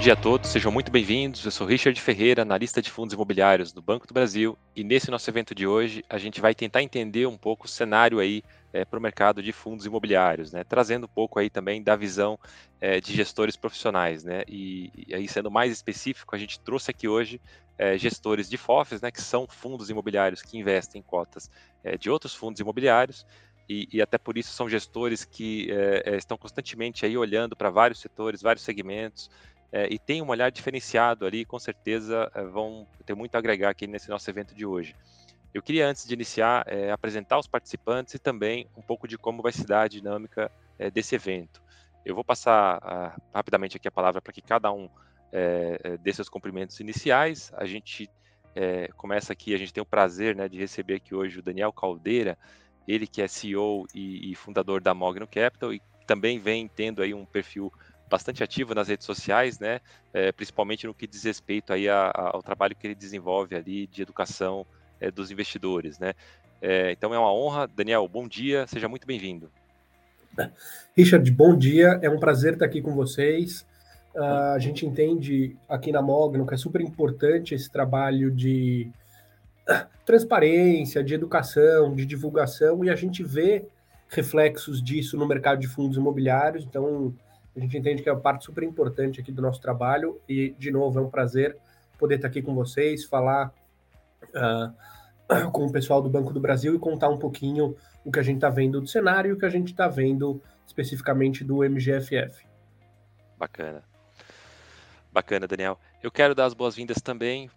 dia a todos, sejam muito bem-vindos. Eu sou Richard Ferreira, analista de fundos imobiliários do Banco do Brasil, e nesse nosso evento de hoje a gente vai tentar entender um pouco o cenário aí é, para o mercado de fundos imobiliários, né? Trazendo um pouco aí também da visão é, de gestores profissionais, né? E, e, aí sendo mais específico, a gente trouxe aqui hoje é, gestores de FOFs, né? Que são fundos imobiliários que investem em cotas de outros fundos imobiliários e, e, até por isso são gestores que é, estão constantemente aí olhando para vários setores, vários segmentos, é, e tem um olhar diferenciado ali, com certeza é, vão ter muito a agregar aqui nesse nosso evento de hoje. Eu queria, antes de iniciar, é, apresentar os participantes e também um pouco de como vai se dar a dinâmica é, desse evento. Eu vou passar a, rapidamente aqui a palavra para que cada um é, dê seus cumprimentos iniciais. A gente começa aqui, a gente tem o prazer né, de receber aqui hoje o Daniel Caldeira, ele que é CEO e, e fundador da Mogno Capital e também vem tendo aí um perfil bastante ativo nas redes sociais, né? É, principalmente no que diz respeito aí a, a, ao trabalho que ele desenvolve ali de educação é, dos investidores, né? É, então é uma honra, Daniel. Bom dia, seja muito bem-vindo. Richard, bom dia. É um prazer estar aqui com vocês. Uh, a gente entende aqui na Mogno que é super importante esse trabalho de transparência, de educação, de divulgação, e a gente vê reflexos disso no mercado de fundos imobiliários. Então, a gente entende que é uma parte super importante aqui do nosso trabalho e, de novo, é um prazer poder estar aqui com vocês, falar uh, com o pessoal do Banco do Brasil e contar um pouquinho o que a gente está vendo do cenário e o que a gente está vendo especificamente do MGFF. Bacana. Bacana, Daniel. Eu quero dar as boas-vindas também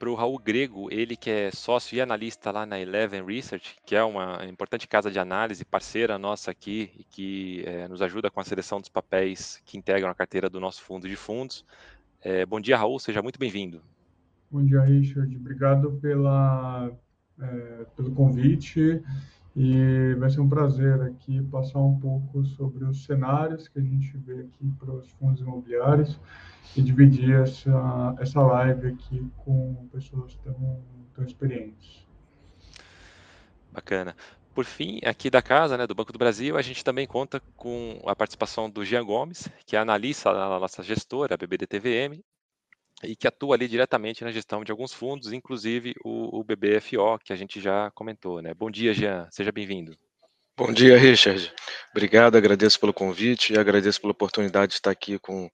para o Raul Grego, ele que é sócio e analista lá na Eleven Research, que é uma importante casa de análise, parceira nossa aqui, e que é, nos ajuda com a seleção dos papéis que integram a carteira do nosso fundo de fundos. É, bom dia, Raul, seja muito bem-vindo. Bom dia, Richard. Obrigado pela, é, pelo convite e vai ser um prazer aqui passar um pouco sobre os cenários que a gente vê aqui para os fundos imobiliários e dividir essa, essa live aqui com pessoas tão, tão experientes. Bacana. Por fim, aqui da casa, né, do Banco do Brasil, a gente também conta com a participação do Jean Gomes, que é analista na nossa gestora, a BBDTVM, e que atua ali diretamente na gestão de alguns fundos, inclusive o, o BBFO, que a gente já comentou. Né? Bom dia, Jean, seja bem-vindo. Bom dia, Richard. Obrigado, agradeço pelo convite e agradeço pela oportunidade de estar aqui com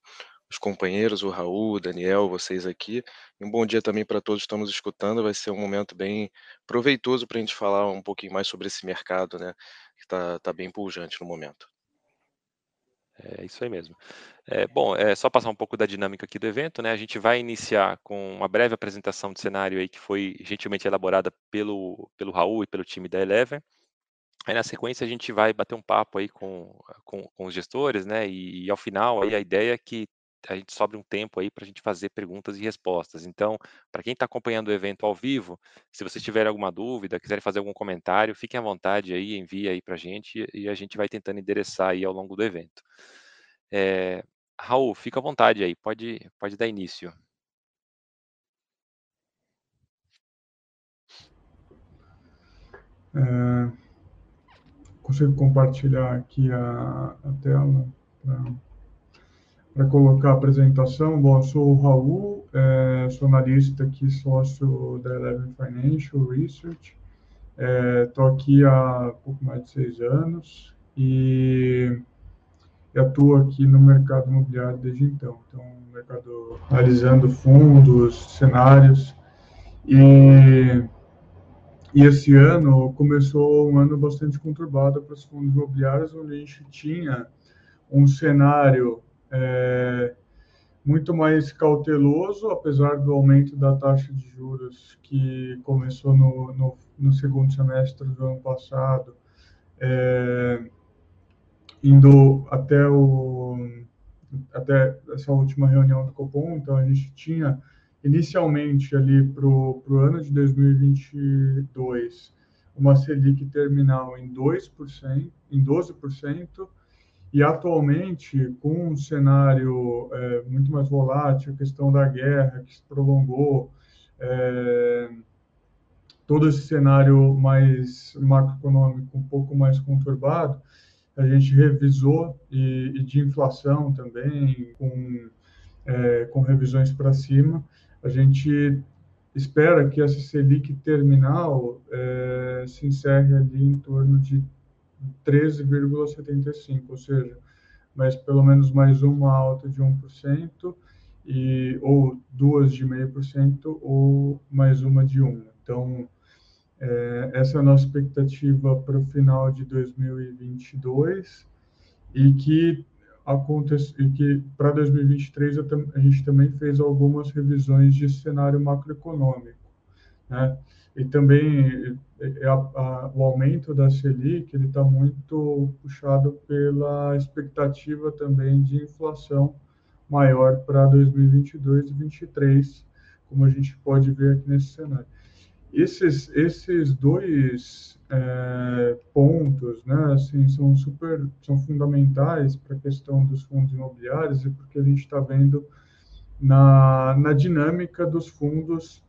os companheiros, o Raul, o Daniel, vocês aqui. Um bom dia também para todos que estão nos escutando. Vai ser um momento bem proveitoso para a gente falar um pouquinho mais sobre esse mercado, né? Que está tá bem pujante no momento. É isso aí mesmo. É, bom, é só passar um pouco da dinâmica aqui do evento, né? A gente vai iniciar com uma breve apresentação de cenário aí que foi gentilmente elaborada pelo, pelo Raul e pelo time da Eleven. Aí na sequência a gente vai bater um papo aí com, com, com os gestores, né? E, e, ao final aí a ideia é que a gente sobre um tempo aí para a gente fazer perguntas e respostas. Então, para quem está acompanhando o evento ao vivo, se vocês tiverem alguma dúvida, quiserem fazer algum comentário, fiquem à vontade aí, envie aí para a gente e a gente vai tentando endereçar aí ao longo do evento. É, Raul, fica à vontade aí, pode, pode dar início. É, consigo compartilhar aqui a, a tela para colocar a apresentação. Bom, eu sou o Raul, é, sou analista aqui, sócio da Eleven Financial Research. Estou é, aqui há pouco mais de seis anos e atuo aqui no mercado imobiliário desde então. Então, mercado analisando fundos, cenários e e esse ano começou um ano bastante conturbado para os fundos imobiliários, onde a gente tinha um cenário é, muito mais cauteloso, apesar do aumento da taxa de juros que começou no, no, no segundo semestre do ano passado, é, indo até, o, até essa última reunião do Copom. Então, a gente tinha inicialmente ali para o ano de 2022 uma Selic terminal em 2%, em 12%, e atualmente, com um cenário é, muito mais volátil, a questão da guerra que se prolongou, é, todo esse cenário mais macroeconômico um pouco mais conturbado, a gente revisou e, e de inflação também, com é, com revisões para cima. A gente espera que essa Selic terminal é, se encerre ali em torno de 13,75, ou seja, mas pelo menos mais uma alta de 1%, e, ou duas de 0,5% ou mais uma de 1%. Então, é, essa é a nossa expectativa para o final de 2022 e que acontece e que para 2023 a gente também fez algumas revisões de cenário macroeconômico, né? E também é, é, a, a, o aumento da Selic ele está muito puxado pela expectativa também de inflação maior para 2022 e 2023, como a gente pode ver aqui nesse cenário. Esses, esses dois é, pontos, né, assim, são super, são fundamentais para a questão dos fundos imobiliários e porque a gente está vendo na, na dinâmica dos fundos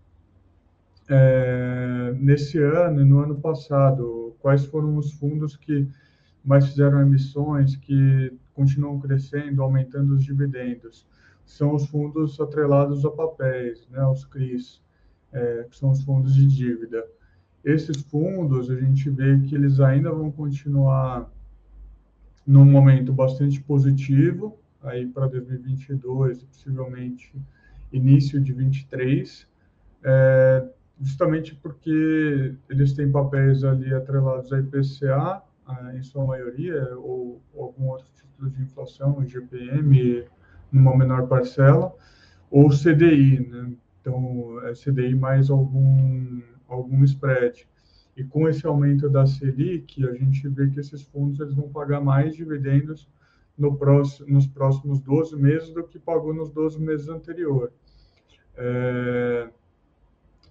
é, nesse ano no ano passado, quais foram os fundos que mais fizeram emissões, que continuam crescendo, aumentando os dividendos. São os fundos atrelados a papéis, né, os CRIs é, que são os fundos de dívida. Esses fundos, a gente vê que eles ainda vão continuar num momento bastante positivo, aí para 2022, possivelmente início de 23, é, justamente porque eles têm papéis ali atrelados a IPCA, em sua maioria, ou, ou algum outro título de inflação, IGPM, numa menor parcela, ou CDI, né? então é CDI mais algum, algum spread. E com esse aumento da Selic, a gente vê que esses fundos eles vão pagar mais dividendos no próximo, nos próximos 12 meses do que pagou nos 12 meses anteriores. É,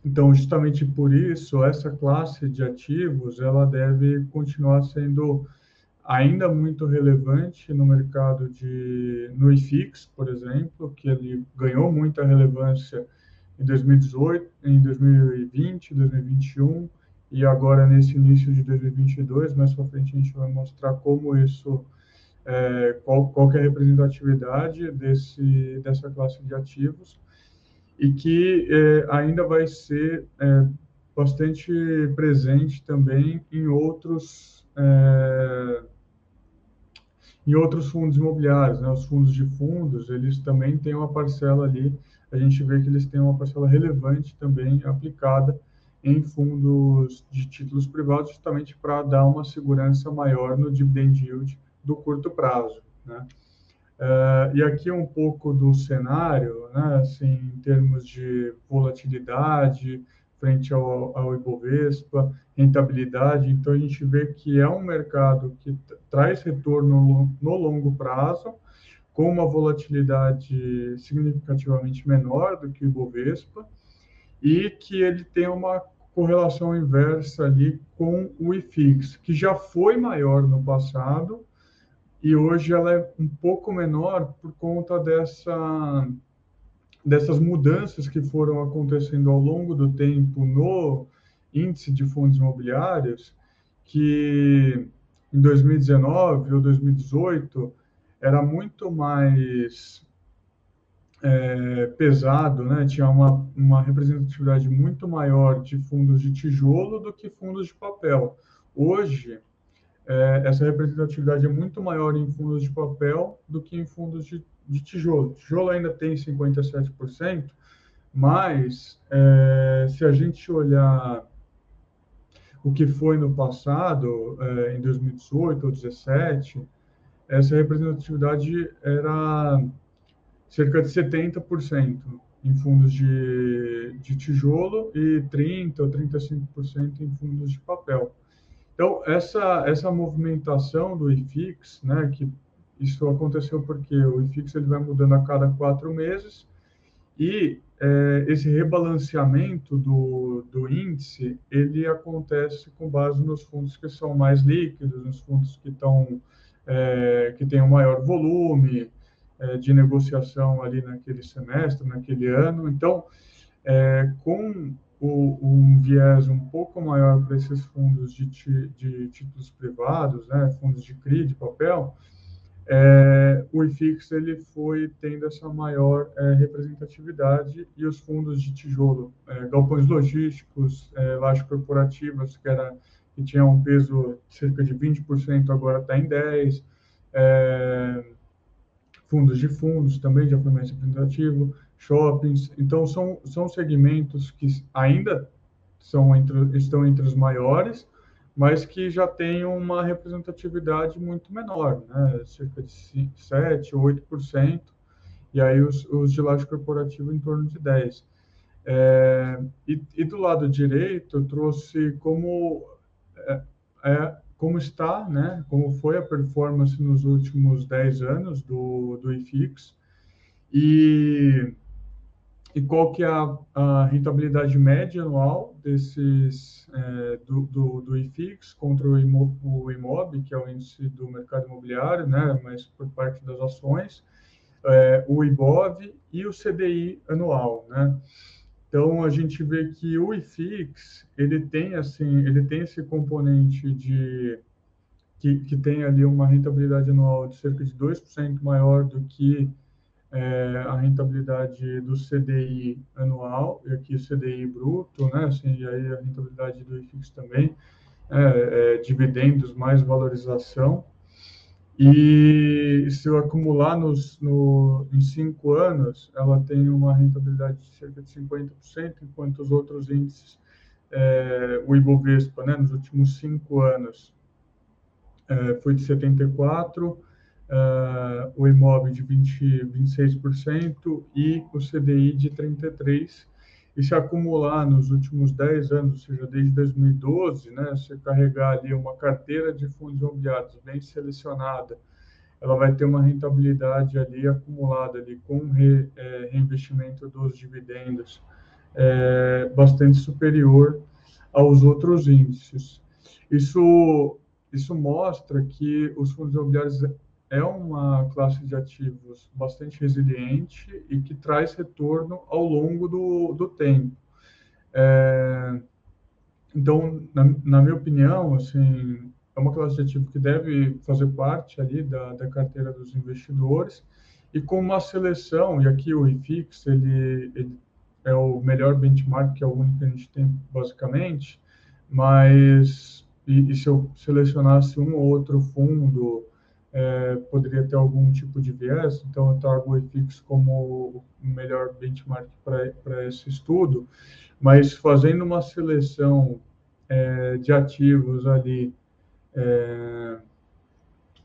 então, justamente por isso, essa classe de ativos ela deve continuar sendo ainda muito relevante no mercado de no IFIX, por exemplo, que ele ganhou muita relevância em 2018, em 2020, 2021 e agora nesse início de 2022. Mais para frente a gente vai mostrar como isso, é, qual, qual é a representatividade desse, dessa classe de ativos e que é, ainda vai ser é, bastante presente também em outros é, em outros fundos imobiliários, né? Os fundos de fundos, eles também têm uma parcela ali a gente vê que eles têm uma parcela relevante também aplicada em fundos de títulos privados, justamente para dar uma segurança maior no dividend yield do curto prazo. Né? Uh, e aqui um pouco do cenário, né, assim, em termos de volatilidade frente ao, ao Ibovespa, rentabilidade. Então, a gente vê que é um mercado que traz retorno no longo prazo, com uma volatilidade significativamente menor do que o Ibovespa e que ele tem uma correlação inversa ali com o IFIX, que já foi maior no passado e hoje ela é um pouco menor por conta dessa dessas mudanças que foram acontecendo ao longo do tempo no índice de fundos imobiliários, que em 2019 ou 2018 era muito mais é, pesado, né? tinha uma, uma representatividade muito maior de fundos de tijolo do que fundos de papel. Hoje, é, essa representatividade é muito maior em fundos de papel do que em fundos de, de tijolo. Tijolo ainda tem 57%, mas é, se a gente olhar o que foi no passado, é, em 2018 ou 2017, essa representatividade era cerca de 70% em fundos de, de tijolo e 30% ou 35% em fundos de papel. Então, essa, essa movimentação do IFIX, né, que isso aconteceu porque o IFIX ele vai mudando a cada quatro meses e é, esse rebalanceamento do, do índice, ele acontece com base nos fundos que são mais líquidos, nos fundos que estão é, que tem um maior volume é, de negociação ali naquele semestre, naquele ano. Então, é, com o, um viés um pouco maior para esses fundos de, de títulos privados, né, fundos de CRI, de papel, é, o IFIX ele foi tendo essa maior é, representatividade e os fundos de tijolo, é, galpões logísticos, é, lajes corporativas, que, era, que tinha um peso de cerca de 20%, agora está em 10%, é, fundos de fundos também já foi mais representativo, shoppings, então são, são segmentos que ainda são entre, estão entre os maiores, mas que já tem uma representatividade muito menor, né? cerca de 7, 8%, e aí os, os de laje corporativo em torno de 10%. É, e, e, do lado direito, eu trouxe como, é, é, como está, né? como foi a performance nos últimos 10 anos do, do IFIX, e e qual que é a, a rentabilidade média anual desses é, do, do, do, IFIX contra o, IMO, o IMOB, que é o índice do mercado imobiliário, né, mas por parte das ações, é, o IBOV e o CDI anual, né? Então a gente vê que o IFIX ele tem assim, ele tem esse componente de que, que tem ali uma rentabilidade anual de cerca de 2% maior do que é, a rentabilidade do CDI anual, e aqui o CDI bruto, né, assim, e aí a rentabilidade do IFIX também, é, é, dividendos mais valorização, e se eu acumular nos, no, em cinco anos, ela tem uma rentabilidade de cerca de 50%, enquanto os outros índices, é, o Ibovespa, né, nos últimos cinco anos, é, foi de 74%, uh, o imóvel de 20, 26% e o CDI de 33%. E se acumular nos últimos 10 anos, ou seja, desde 2012, né, se carregar ali uma carteira de fundos imobiliários bem selecionada, ela vai ter uma rentabilidade ali acumulada ali com re, é, reinvestimento dos dividendos é, bastante superior aos outros índices. Isso, isso mostra que os fundos imobiliários é uma classe de ativos bastante resiliente e que traz retorno ao longo do, do tempo. É, então, na, na, minha opinião, assim, é uma classe de ativo que deve fazer parte ali da, da carteira dos investidores e com uma seleção, e aqui o IFIX, ele, ele é o melhor benchmark, que é o único que a gente tem, basicamente, mas e, e se eu selecionasse um ou outro fundo é, poderia ter algum tipo de viés, então eu trago o IFIX como o melhor benchmark para esse estudo, mas fazendo uma seleção é, de ativos ali, é,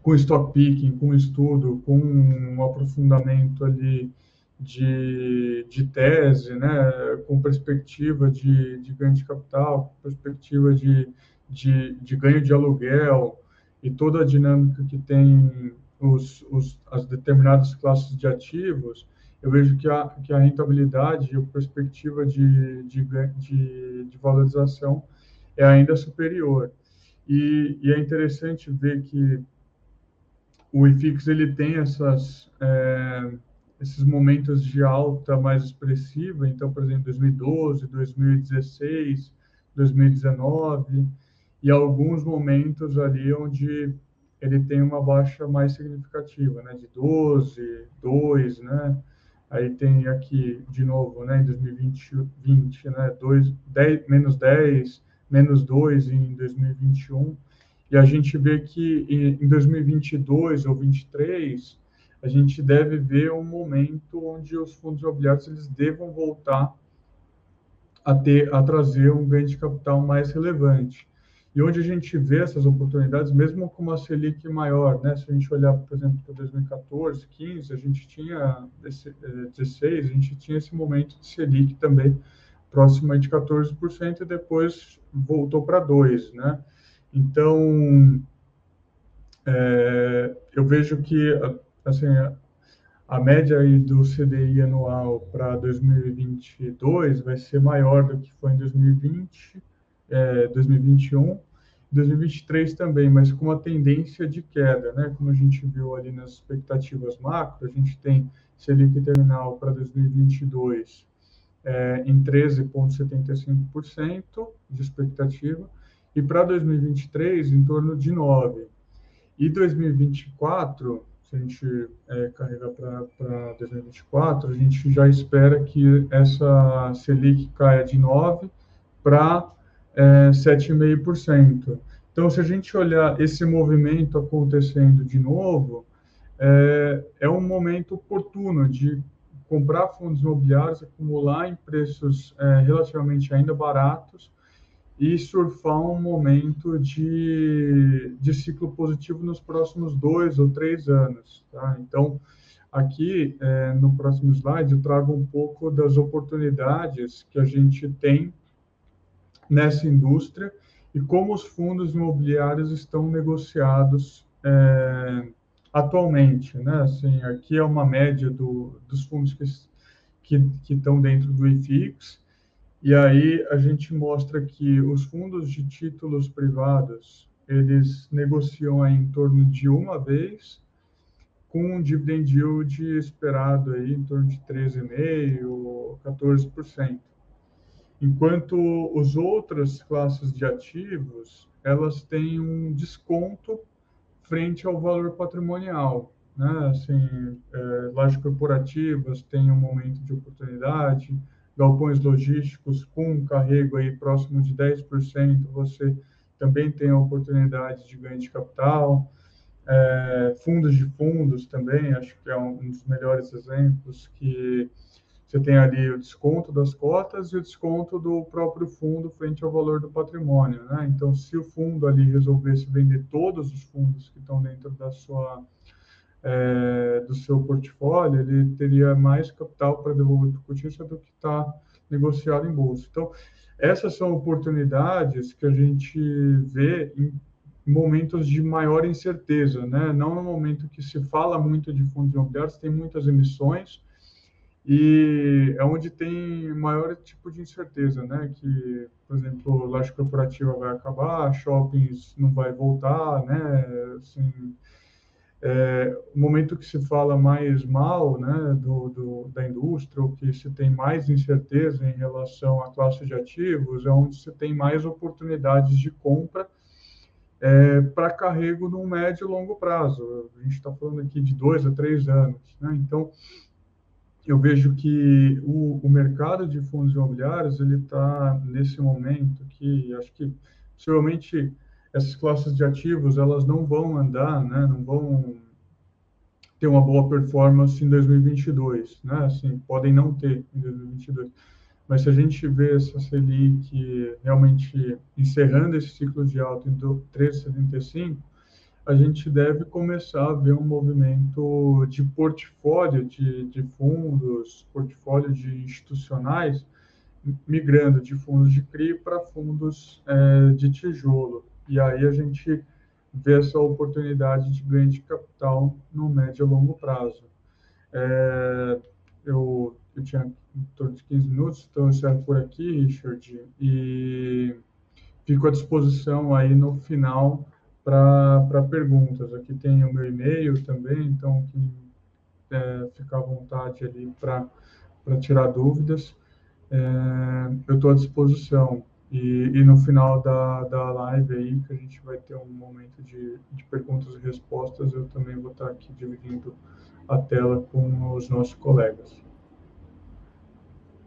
com stock picking, com estudo, com um aprofundamento ali de, de tese, né, com perspectiva de, de ganho de capital, perspectiva de, de, de ganho de aluguel, e toda a dinâmica que tem os, os, as determinadas classes de ativos, eu vejo que a, que a rentabilidade e a perspectiva de, de, de, de valorização é ainda superior. E, e, é interessante ver que o IFIX ele tem essas, é, esses momentos de alta mais expressiva, então, por exemplo, 2012, 2016, 2019, e alguns momentos ali onde ele tem uma baixa mais significativa, né, de 12, 2, né, aí tem aqui de novo, né, em 2020, 20, né, 2, 10, menos 10, menos 2 em 2021, e a gente vê que em 2022 ou 2023, a gente deve ver um momento onde os fundos imobiliários eles devam voltar a ter a trazer um ganho de capital mais relevante. E onde a gente vê essas oportunidades, mesmo com uma Selic maior, né? Se a gente olhar, por exemplo, para 2014, 15, a gente tinha 16, eh, a gente tinha esse momento de Selic também próximo de 14% e depois voltou para 2, né? Então, é, eu vejo que assim a média aí do CDI anual para 2022 vai ser maior do que foi em 2020 é, 2021, 2023 também, mas com uma tendência de queda, né? Como a gente viu ali nas expectativas macro, a gente tem Selic terminal para 2022 é, em 13,75% de expectativa e para 2023 em torno de 9%. E 2024, se a gente é, carregar para 2024, a gente já espera que essa Selic caia de 9% para é, 7,5%. Então, se a gente olhar esse movimento acontecendo de novo, é, é um momento oportuno de comprar fundos imobiliários, acumular em preços é, relativamente ainda baratos e surfar um momento de, de ciclo positivo nos próximos dois ou três anos. Tá? Então, aqui é, no próximo slide, eu trago um pouco das oportunidades que a gente tem nessa indústria e como os fundos imobiliários estão negociados é, atualmente, né? Assim, aqui é uma média do, dos fundos que, que, que estão dentro do IFIX, e aí a gente mostra que os fundos de títulos privados, eles negociam em torno de uma vez, com um dividend yield esperado aí em torno de 13,5%, 14%. Enquanto os outras classes de ativos, elas têm um desconto frente ao valor patrimonial. Né? Assim, é, lajes corporativas têm um momento de oportunidade, galpões logísticos com um carrego aí próximo de 10%, você também tem a oportunidade de ganho de capital. É, fundos de fundos também, acho que é um dos melhores exemplos que você tem ali o desconto das cotas e o desconto do próprio fundo frente ao valor do patrimônio, né? Então, se o fundo ali resolvesse vender todos os fundos que estão dentro da sua é, do seu portfólio, ele teria mais capital para devolver para o cotista do que está negociado em bolsa. Então, essas são oportunidades que a gente vê em momentos de maior incerteza, né? Não no momento que se fala muito de fundos imobiliários, tem muitas emissões, e é onde tem maior tipo de incerteza, né? Que, por exemplo, laje corporativa vai acabar, shoppings não vai voltar, né? Assim, é, o momento que se fala mais mal, né, do, do, da indústria, ou que se tem mais incerteza em relação à classe de ativos, é onde se tem mais oportunidades de compra é, para carrego no médio e longo prazo. A gente está falando aqui de dois a três anos, né? Então eu vejo que o, o mercado de fundos imobiliários ele está nesse momento que acho que possivelmente essas classes de ativos elas não vão andar, né, não vão ter uma boa performance em 2022, né? Assim, podem não ter em 2022. Mas se a gente vê essa Selic realmente encerrando esse ciclo de alta em 3,75, a gente deve começar a ver um movimento de portfólio de, de fundos, portfólio de institucionais, migrando de fundos de CRI para fundos é, de tijolo. E aí a gente vê essa oportunidade de ganho de capital no médio e longo prazo. É, eu, eu tinha em torno de 15 minutos, então eu encerro por aqui, Richard, e fico à disposição aí no final para perguntas. Aqui tem o meu e-mail também, então quem é, ficar à vontade ali para tirar dúvidas, é, eu estou à disposição. E, e, no final da, da live aí, que a gente vai ter um momento de, de perguntas e respostas, eu também vou estar aqui dividindo a tela com os nossos colegas.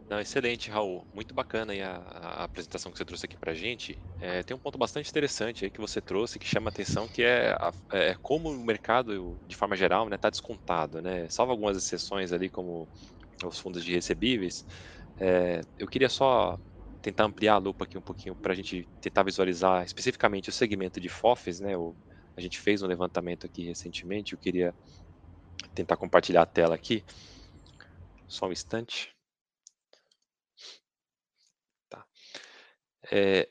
Não, excelente, Raul. Muito bacana a, a apresentação que você trouxe aqui para a gente. É, tem um ponto bastante interessante aí que você trouxe que chama a atenção, que é, a, é como o mercado, de forma geral, está né, tá descontado, né? Salvo algumas exceções ali, como os fundos de recebíveis. É, eu queria só tentar ampliar a lupa aqui um pouquinho para a gente tentar visualizar especificamente o segmento de FOFs, né? O, a gente fez um levantamento aqui recentemente, eu queria tentar compartilhar a tela aqui. Só um instante. É,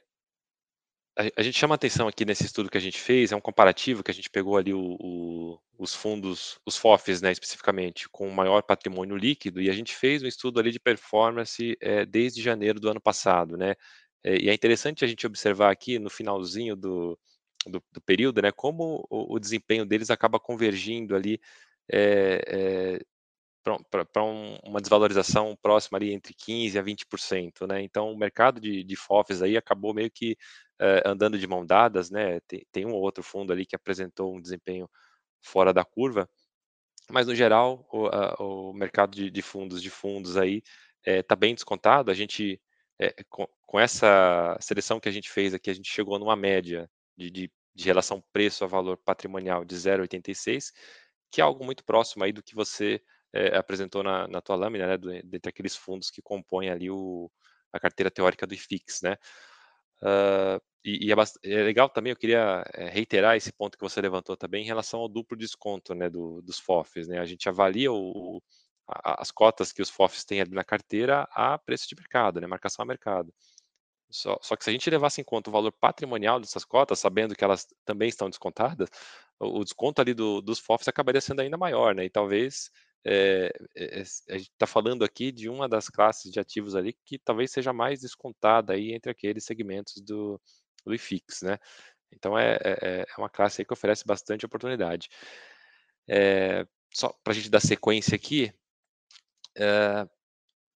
a, a, gente chama atenção aqui nesse estudo que a gente fez, é um comparativo que a gente pegou ali o, o, os fundos, os FOFs, né, especificamente, com maior patrimônio líquido, e a gente fez um estudo ali de performance é, desde janeiro do ano passado, né, é, e é interessante a gente observar aqui no finalzinho do, do, do período, né, como o, o, desempenho deles acaba convergindo ali é, para um, uma desvalorização próxima ali entre 15% a 20%, né? Então o mercado de, de FOFs aí acabou meio que uh, andando de mão dadas, né? Tem, tem, um ou outro fundo ali que apresentou um desempenho fora da curva, mas no geral o, a, o mercado de, de, fundos de fundos aí está bem descontado. A gente com, com, essa seleção que a gente fez aqui, a gente chegou numa média de, de, de relação preço a valor patrimonial de 0,86, que é algo muito próximo aí do que você é, apresentou na, na tua lâmina, né, dentre aqueles fundos que compõem ali o, a carteira teórica do IFIX, né? Uh, e, e é, é, legal também, eu queria eh, reiterar esse ponto que você levantou também em relação ao duplo desconto né, do, dos FOFs. Né? A gente avalia o, a, as cotas que os FOFs têm ali na carteira a preço de mercado, né, marcação a mercado. Só, só, que se a gente levasse em conta o valor patrimonial dessas cotas, sabendo que elas também estão descontadas, o, o desconto ali do, dos FOFs acabaria sendo ainda maior, né? E talvez é, é, a gente está falando aqui de uma das classes de ativos ali que talvez seja mais descontada aí entre aqueles segmentos do, do IFIX, né? Então é, é, é uma classe que oferece bastante oportunidade. É, só para a gente dar sequência aqui,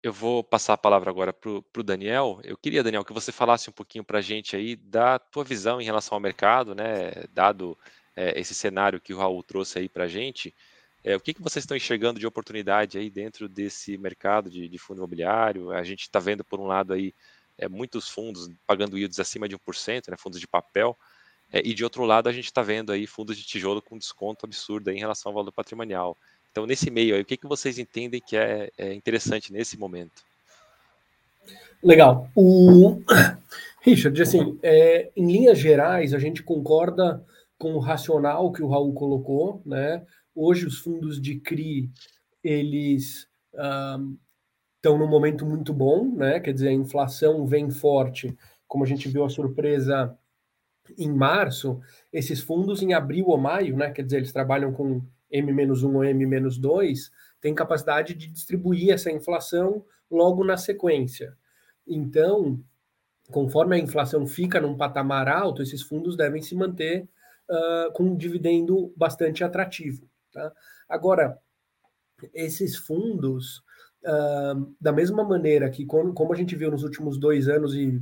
eu vou passar a palavra agora para o Daniel. Eu queria, Daniel, que você falasse um pouquinho para a gente aí da tua visão em relação ao mercado, né? Dado esse cenário que o Raul trouxe aí para a gente, é, o que, que vocês estão enxergando de oportunidade aí dentro desse mercado de, de fundo imobiliário? A gente está vendo, por um lado, aí é, muitos fundos pagando yields acima de 1%, né, fundos de papel, é, e de outro lado a gente está vendo aí fundos de tijolo com desconto absurdo em relação ao valor patrimonial. Então, nesse meio aí, o que, que vocês entendem que é, é interessante nesse momento? Legal. O Richard, assim, é, em linhas gerais, a gente concorda com o racional que o Raul colocou, né? Hoje os fundos de CRI, eles um, estão num momento muito bom, né? Quer dizer, a inflação vem forte, como a gente viu a surpresa em março, esses fundos em abril ou maio, né? Quer dizer, eles trabalham com M-1 ou M-2, têm capacidade de distribuir essa inflação logo na sequência. Então, conforme a inflação fica num patamar alto, esses fundos devem se manter uh, com um dividendo bastante atrativo. Tá? Agora, esses fundos, uh, da mesma maneira que, como, como, a gente viu nos últimos dois anos e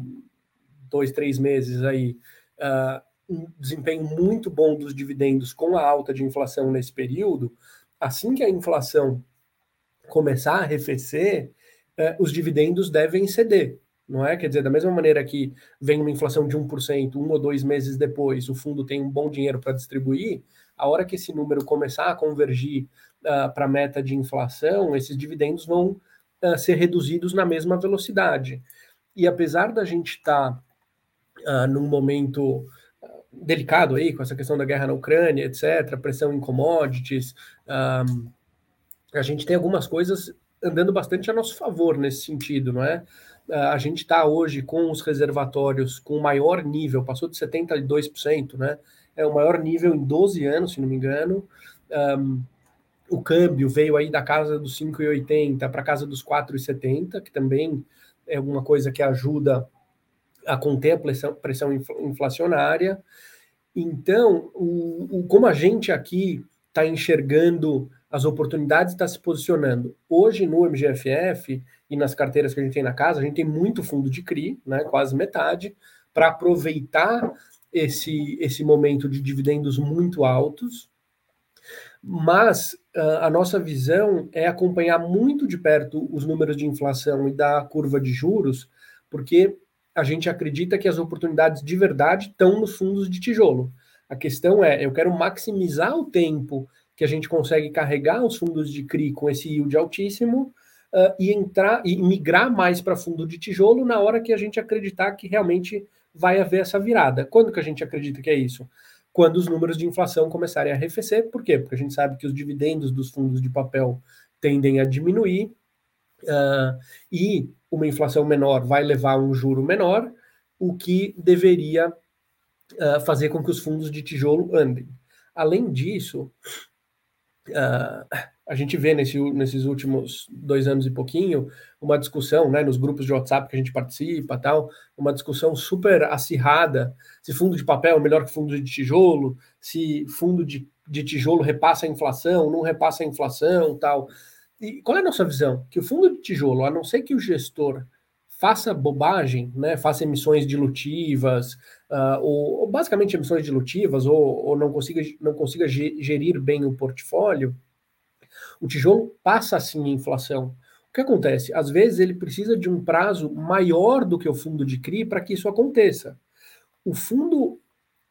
dois, três meses aí, uh, um desempenho muito bom dos dividendos com a alta de inflação nesse período, assim que a inflação começar a arrefecer, uh, os dividendos devem ceder não é? Quer dizer, da mesma maneira que vem uma inflação de 1%, um ou dois meses depois, o fundo tem um bom dinheiro para distribuir, a hora que esse número começar a convergir uh, para a meta de inflação, esses dividendos vão uh, ser reduzidos na mesma velocidade. E apesar da gente estar tá, uh, num momento delicado aí, com essa questão da guerra na Ucrânia, etc., pressão em commodities, um, a gente tem algumas coisas andando bastante a nosso favor nesse sentido, não é? A gente está hoje com os reservatórios com o maior nível, passou de 72%, né? é o maior nível em 12 anos, se não me engano. Um, o câmbio veio aí da casa dos 5,80 para a casa dos 4,70, que também é alguma coisa que ajuda a conter a pressão, pressão inflacionária. Então, o, o, como a gente aqui está enxergando as oportunidades, está se posicionando. Hoje, no MGFF e nas carteiras que a gente tem na casa, a gente tem muito fundo de CRI, né, quase metade, para aproveitar esse, esse momento de dividendos muito altos, mas uh, a nossa visão é acompanhar muito de perto os números de inflação e da curva de juros, porque a gente acredita que as oportunidades de verdade estão nos fundos de tijolo. A questão é, eu quero maximizar o tempo que a gente consegue carregar os fundos de CRI com esse yield altíssimo uh, e entrar e migrar mais para fundo de tijolo na hora que a gente acreditar que realmente vai haver essa virada. Quando que a gente acredita que é isso? Quando os números de inflação começarem a arrefecer. Por quê? Porque a gente sabe que os dividendos dos fundos de papel tendem a diminuir uh, e uma inflação menor vai levar um juro menor, o que deveria uh, fazer com que os fundos de tijolo andem. Além disso, uh, a gente vê nesse, nesses últimos dois anos e pouquinho uma discussão, né, nos grupos de WhatsApp que a gente participa, tal, uma discussão super acirrada, se fundo de papel é melhor que fundo de tijolo, se fundo de, de tijolo repassa a inflação, não repassa a inflação, tal. E qual é a nossa visão? Que o fundo de tijolo, a não ser que o gestor faça bobagem, né, faça emissões dilutivas, uh, ou, ou, basicamente emissões dilutivas, ou, ou não consiga, não consiga gerir bem o portfólio, O tijolo passa assim a inflação. O que acontece? Às vezes ele precisa de um prazo maior do que o fundo de CRI para que isso aconteça. O fundo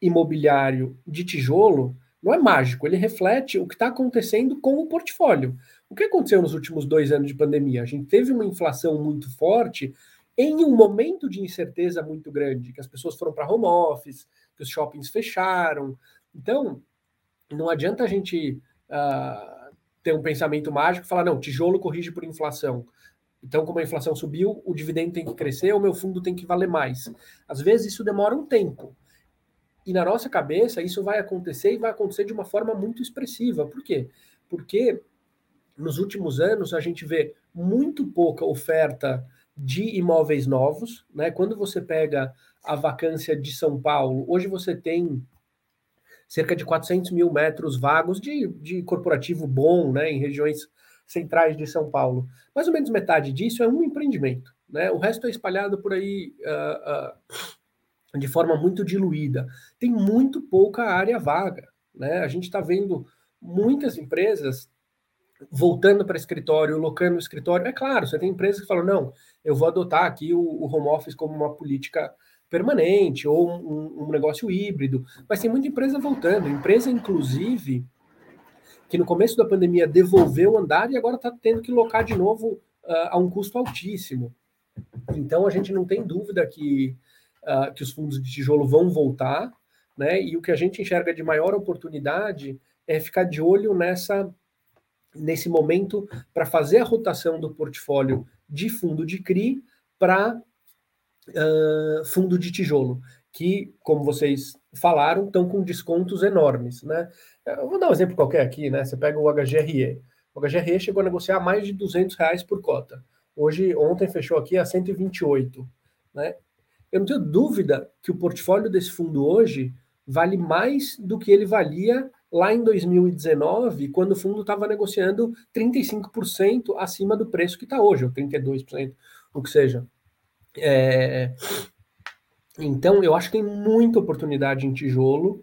imobiliário de tijolo não é mágico, ele reflete o que está acontecendo com o portfólio. O que aconteceu nos últimos dois anos de pandemia? A gente teve uma inflação muito forte em um momento de incerteza muito grande, que as pessoas foram para home office, que os shoppings fecharam. Então, não adianta a gente uh, ter um pensamento mágico e falar, não, tijolo corrige por inflação. Então, como a inflação subiu, o dividendo tem que crescer, o meu fundo tem que valer mais. Às vezes isso demora um tempo. E na nossa cabeça, isso vai acontecer e vai acontecer de uma forma muito expressiva. Por quê? Porque nos últimos anos a gente vê muito pouca oferta de imóveis novos, né? Quando você pega a vacância de São Paulo, hoje você tem cerca de 400 mil metros vagos de, de corporativo bom, né? Em regiões centrais de São Paulo. Mais ou menos metade disso é um empreendimento, né? O resto é espalhado por aí uh, uh, de forma muito diluída. Tem muito pouca área vaga. Né? A gente está vendo muitas empresas voltando para escritório, locando o escritório. É claro, você tem empresas que falam, não, eu vou adotar aqui o, o home office como uma política permanente ou um, um, negócio híbrido, mas tem muita empresa voltando. Empresa, inclusive, que no começo da pandemia devolveu o andar e agora está tendo que locar de novo uh, a um custo altíssimo. Então, a gente não tem dúvida que uh, que os fundos de tijolo vão voltar, né? E o que a gente enxerga de maior oportunidade é ficar de olho nessa nesse momento para fazer a rotação do portfólio de fundo de CRI para uh, fundo de tijolo, que, como vocês falaram, estão com descontos enormes, né? Eu vou dar um exemplo qualquer aqui, né? Você pega o HGRE. O HGRE chegou a negociar mais de 200 reais por cota. Hoje, ontem fechou aqui a 128, né? eu não tenho dúvida que o portfólio desse fundo hoje vale mais do que ele valia lá em 2019, quando o fundo estava negociando 35% acima do preço que está hoje, ou 32%, o que seja. É... Então, eu acho que tem muita oportunidade em tijolo,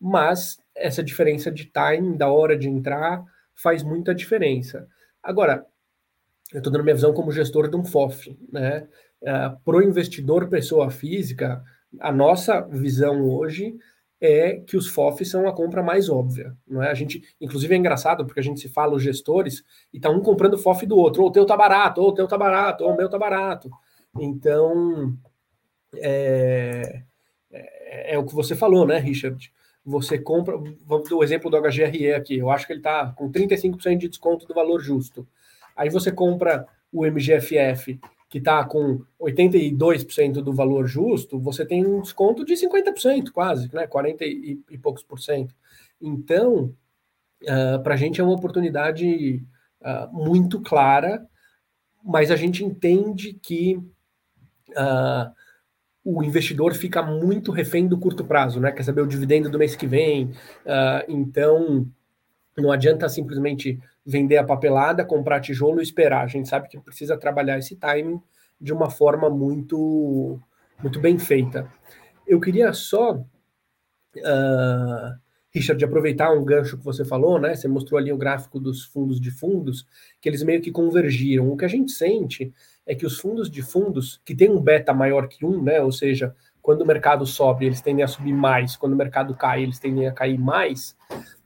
mas essa diferença de time, da hora de entrar, faz muita diferença. Agora, eu estou dando minha visão como gestor de um FOF, né? uh, para o investidor pessoa física, a nossa visão hoje é que os FOFs são a compra mais óbvia. Não é? A gente, inclusive é engraçado, porque a gente se fala os gestores e tá um comprando FOF do outro, ou o teu tá barato, ou o teu tá barato, ou o meu tá barato. Então, é, é, é o que você falou, né, Richard? Você compra, vamos dar o exemplo do HGRE aqui, eu acho que ele está com 35% de desconto do valor justo. Aí você compra o MGFF que está com 82% do valor justo, você tem um desconto de 50% quase, né? 40 e, e poucos por cento. Então, uh, ah, para a gente é uma oportunidade uh, muito clara, mas a gente entende que uh, o investidor fica muito refém do curto prazo, né? Quer saber o dividendo do mês que vem. então, não adianta simplesmente vender a papelada, comprar tijolo e esperar. A gente sabe que precisa trabalhar esse timing de uma forma muito, muito bem feita. Eu queria só, uh, Richard, aproveitar um gancho que você falou, né? Você mostrou ali o gráfico dos fundos de fundos, que eles meio que convergiram. O que a gente sente é que os fundos de fundos, que tem um beta maior que um, né? Ou seja, quando o mercado sobe, eles tendem a subir mais, quando o mercado cai, eles tendem a cair mais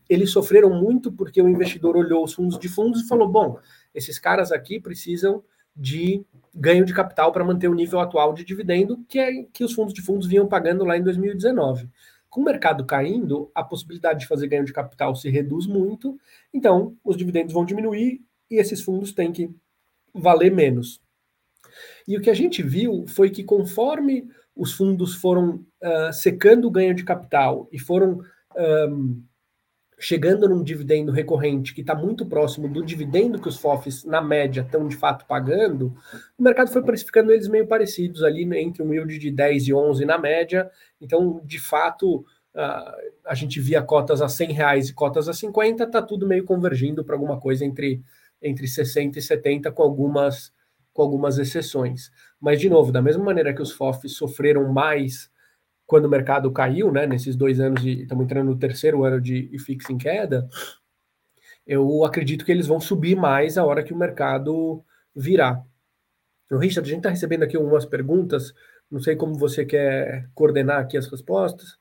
eles sofreram muito porque o investidor olhou os fundos de fundos e falou: bom, esses caras aqui precisam de ganho de capital para manter o nível atual de dividendo que, é, que os fundos de fundos vinham pagando lá em 2019. Com o mercado caindo, a possibilidade de fazer ganho de capital se reduz muito, então os dividendos vão diminuir e esses fundos têm que valer menos. E o que a gente viu foi que conforme os fundos foram uh, secando o ganho de capital e foram um, chegando num dividendo recorrente que está muito próximo do dividendo que os FOFs, na média, estão de fato pagando, o mercado foi precificando eles meio parecidos ali, né, entre um yield de 10 e 11 na média. Então, de fato, uh, a gente via cotas a 100 reais e cotas a 50, está tudo meio convergindo para alguma coisa entre, entre 60 e 70, com algumas, com algumas exceções. Mas, de novo, da mesma maneira que os FOFs sofreram mais quando o mercado caiu, né, nesses dois anos, e estamos entrando no terceiro ano de IFIX em queda, eu acredito que eles vão subir mais a hora que o mercado virar. Então, Richard, a gente está recebendo aqui algumas perguntas, não sei como você quer coordenar aqui as respostas.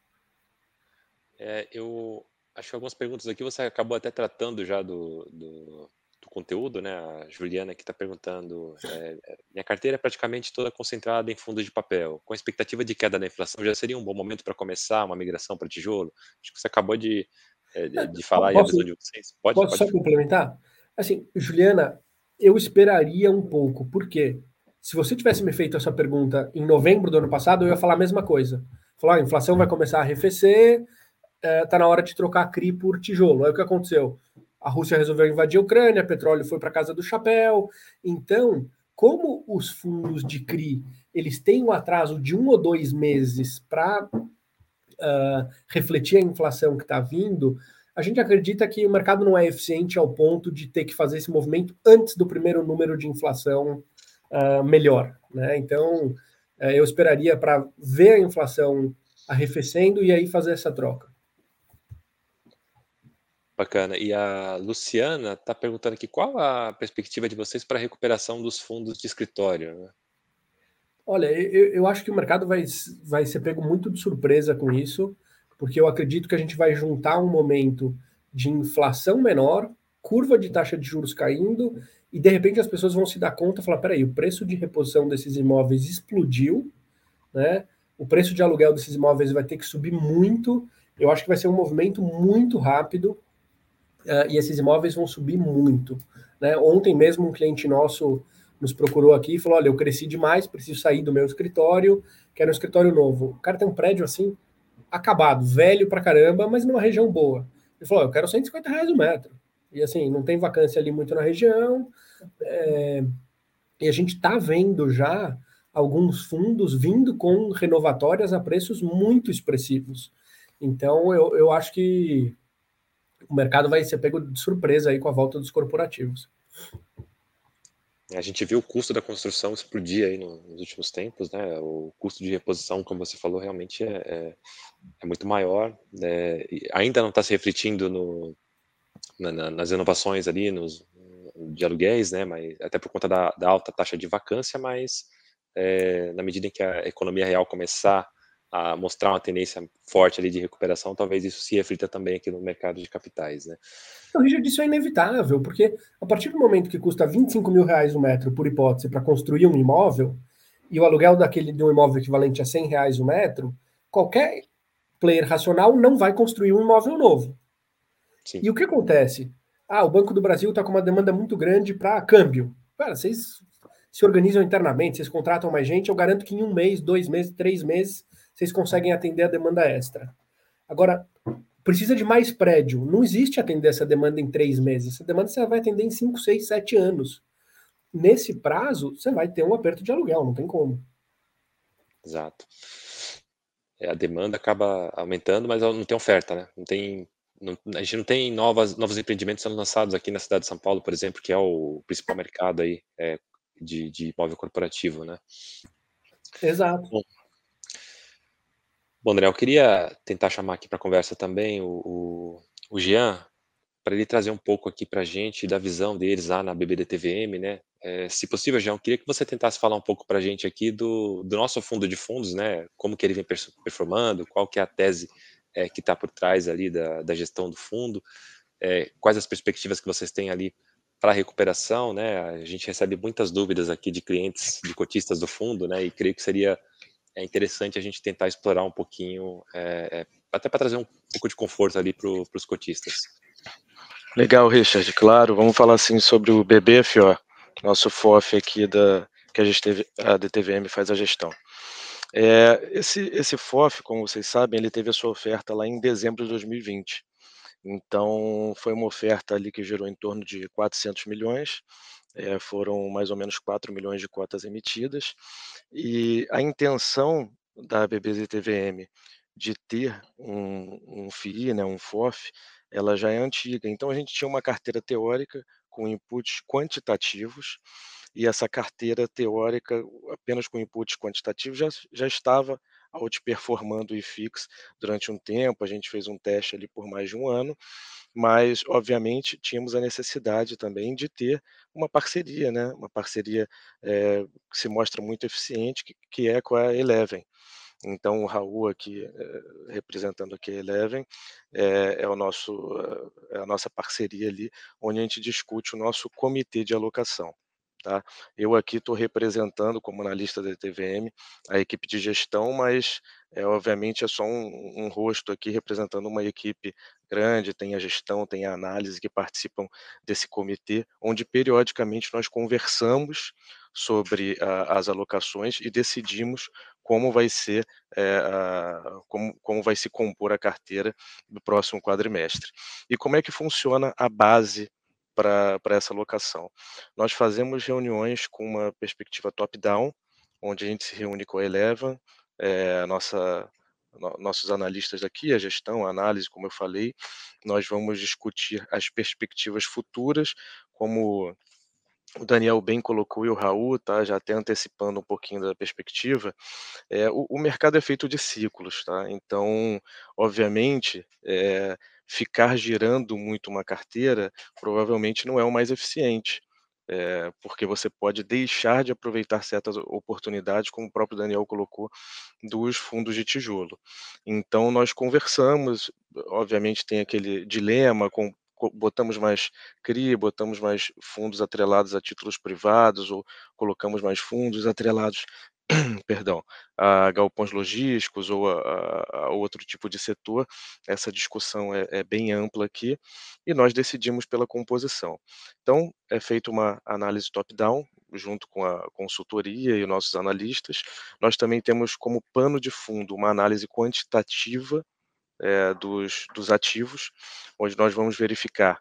É, eu acho que algumas perguntas aqui você acabou até tratando já do, do, do conteúdo, né? A Juliana que está perguntando: é, é, minha carteira é praticamente toda concentrada em fundos de papel. Com a expectativa de queda da inflação, já seria um bom momento para começar uma migração para tijolo? Acho que você acabou de, é, de, de falar posso, aí a visão de vocês. Pode, posso pode só complementar? Assim, Juliana, eu esperaria um pouco. Por quê? Se você tivesse me feito essa pergunta em novembro do ano passado, eu ia falar a mesma coisa. Falar, ah, a inflação vai começar a arrefecer, está é, na hora de trocar CRI por tijolo. Aí o que aconteceu? A Rússia resolveu invadir a Ucrânia, petróleo foi para casa do chapéu. Então, como os fundos de CRI eles têm um atraso de um ou dois meses para uh, ah, refletir a inflação que está vindo, a gente acredita que o mercado não é eficiente ao ponto de ter que fazer esse movimento antes do primeiro número de inflação uh, melhor. Né? Então, uh, eu esperaria para ver a inflação arrefecendo e aí fazer essa troca. Bacana. E a Luciana está perguntando aqui qual a perspectiva de vocês para a recuperação dos fundos de escritório, né? Olha, eu, eu acho que o mercado vai, vai ser pego muito de surpresa com isso, porque eu acredito que a gente vai juntar um momento de inflação menor, curva de taxa de juros caindo, e de repente as pessoas vão se dar conta e falar: peraí, o preço de reposição desses imóveis explodiu, né? O preço de aluguel desses imóveis vai ter que subir muito. Eu acho que vai ser um movimento muito rápido uh, e esses imóveis vão subir muito. Né? Ontem mesmo um cliente nosso nos procurou aqui e falou: olha, eu cresci demais, preciso sair do meu escritório, quero um escritório novo. O cara tem um prédio assim, acabado, velho pra caramba, mas numa região boa. Ele falou: eu quero 150 reais o metro. E assim, não tem vacância ali muito na região. É... E a gente está vendo já alguns fundos vindo com renovatórias a preços muito expressivos. Então, eu, eu acho que o mercado vai ser pego de surpresa aí com a volta dos corporativos. A gente viu o custo da construção explodir aí nos últimos tempos, né? O custo de reposição, como você falou, realmente é, é, é muito maior. Né? ainda não está se refletindo no, na, nas renovações ali, nos, de aluguéis, né? Mas até por conta da, da alta taxa de vacância, mas é, na medida em que a economia real começar a mostrar uma tendência forte ali de recuperação, talvez isso se reflita também aqui no mercado de capitais, né? Então, Richard, isso é inevitável, porque a partir do momento que custa 25 mil reais o metro, por hipótese, para construir um imóvel, e o aluguel daquele de um imóvel equivalente a 100 reais o metro, qualquer player racional não vai construir um imóvel novo. Sim. E o que acontece? Ah, o Banco do Brasil está com uma demanda muito grande para câmbio. Cara, vocês se organizam internamente, vocês contratam mais gente, eu garanto que em um mês, dois meses, três meses, vocês conseguem atender a demanda extra. Agora, precisa de mais prédio. Não existe atender essa demanda em três meses. Essa demanda você vai atender em cinco, seis, sete anos. Nesse prazo, você vai ter um aperto de aluguel, não tem como. Exato. É, a demanda acaba aumentando, mas não tem oferta, né? Não tem, não, a gente não tem novas, novos empreendimentos sendo lançados aqui na cidade de São Paulo, por exemplo, que é o principal mercado aí é, de, de imóvel corporativo, né? Exato. Bom, Bom, André, eu queria tentar chamar aqui para conversa também o, o, o Jean, para ele trazer um pouco aqui para a gente da visão deles lá na BBDTVM, né? É, se possível, Jean, eu queria que você tentasse falar um pouco para a gente aqui do, do nosso fundo de fundos, né? Como que ele vem performando, qual que é a tese é, que está por trás ali da, da gestão do fundo, é, quais as perspectivas que vocês têm ali para a recuperação, né? A gente recebe muitas dúvidas aqui de clientes, de cotistas do fundo, né? E creio que seria é interessante a gente tentar explorar um pouquinho, é, é, até para trazer um pouco de conforto ali para os cotistas. Legal, Richard, claro. Vamos falar assim sobre o BBFO, nosso FOF aqui da que a, gente teve, a DTVM faz a gestão. É, esse, esse FOF, como vocês sabem, ele teve a sua oferta lá em dezembro de 2020. Então, foi uma oferta ali que gerou em torno de 400 milhões, é, foram mais ou menos 4 milhões de cotas emitidas, e a intenção da BBZTVM de ter um, um né, um FOF, ela já é antiga. Então, a gente tinha uma carteira teórica com inputs quantitativos, e essa carteira teórica, apenas com inputs quantitativos, já, já estava outperformando o IFIX durante um tempo, a gente fez um teste ali por mais de um ano, mas obviamente tínhamos a necessidade também de ter uma parceria, né, uma parceria, eh, que se mostra muito eficiente, que que é com a Eleven. Então o Raul aqui, eh, representando aqui a Eleven, é é o nosso é a nossa parceria ali, onde a gente discute o nosso comitê de alocação, tá. Eu aqui estou representando, como analista da TVM, a equipe de gestão, mas, é obviamente é só um um rosto aqui representando uma equipe grande, tem a gestão, tem a análise que participam desse comitê, onde periodicamente nós conversamos sobre a as alocações e decidimos como vai ser, eh, a como como vai se compor a carteira do próximo quadrimestre. E como é que funciona a base pra essa alocação? Nós fazemos reuniões com uma perspectiva top down, onde a gente se reúne com a Eleven, eh, a nossa no nossos analistas aqui, a gestão, a análise, como eu falei, nós vamos discutir as perspectivas futuras, como o Daniel bem colocou e o Raul, tá, já até antecipando um pouquinho da perspectiva, eh, o o mercado é feito de ciclos, tá, então, obviamente, eh, ficar girando muito uma carteira, provavelmente não é o mais eficiente, eh, porque você pode deixar de aproveitar certas oportunidades, como o próprio Daniel colocou, dos fundos de tijolo. Então nós conversamos, obviamente tem aquele dilema com co botamos mais CRI, botamos mais fundos atrelados a títulos privados ou colocamos mais fundos atrelados, perdão, a galpões logísticos ou a a outro tipo de setor, essa discussão é é bem ampla aqui, e nós decidimos pela composição. Então, é feita uma análise top down, junto com a consultoria e nossos analistas, nós também temos como pano de fundo uma análise quantitativa, eh, dos dos ativos, onde nós vamos verificar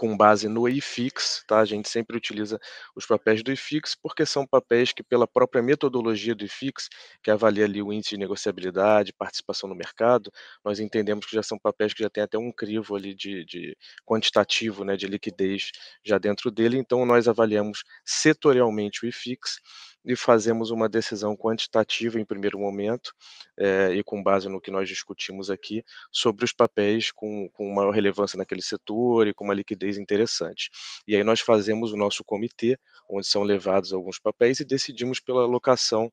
com base no IFIX, tá, a gente sempre utiliza os papéis do IFIX, porque são papéis que pela própria metodologia do IFIX, que avalia ali o índice de negociabilidade, participação no mercado, nós entendemos que já são papéis que já têm até um crivo ali de de quantitativo, né, de liquidez já dentro dele, então nós avaliamos setorialmente o IFIX, e fazemos uma decisão quantitativa em primeiro momento, eh, e com base no que nós discutimos aqui, sobre os papéis com com maior relevância naquele setor e com uma liquidez interessante. E aí nós fazemos o nosso comitê, onde são levados alguns papéis e decidimos pela alocação,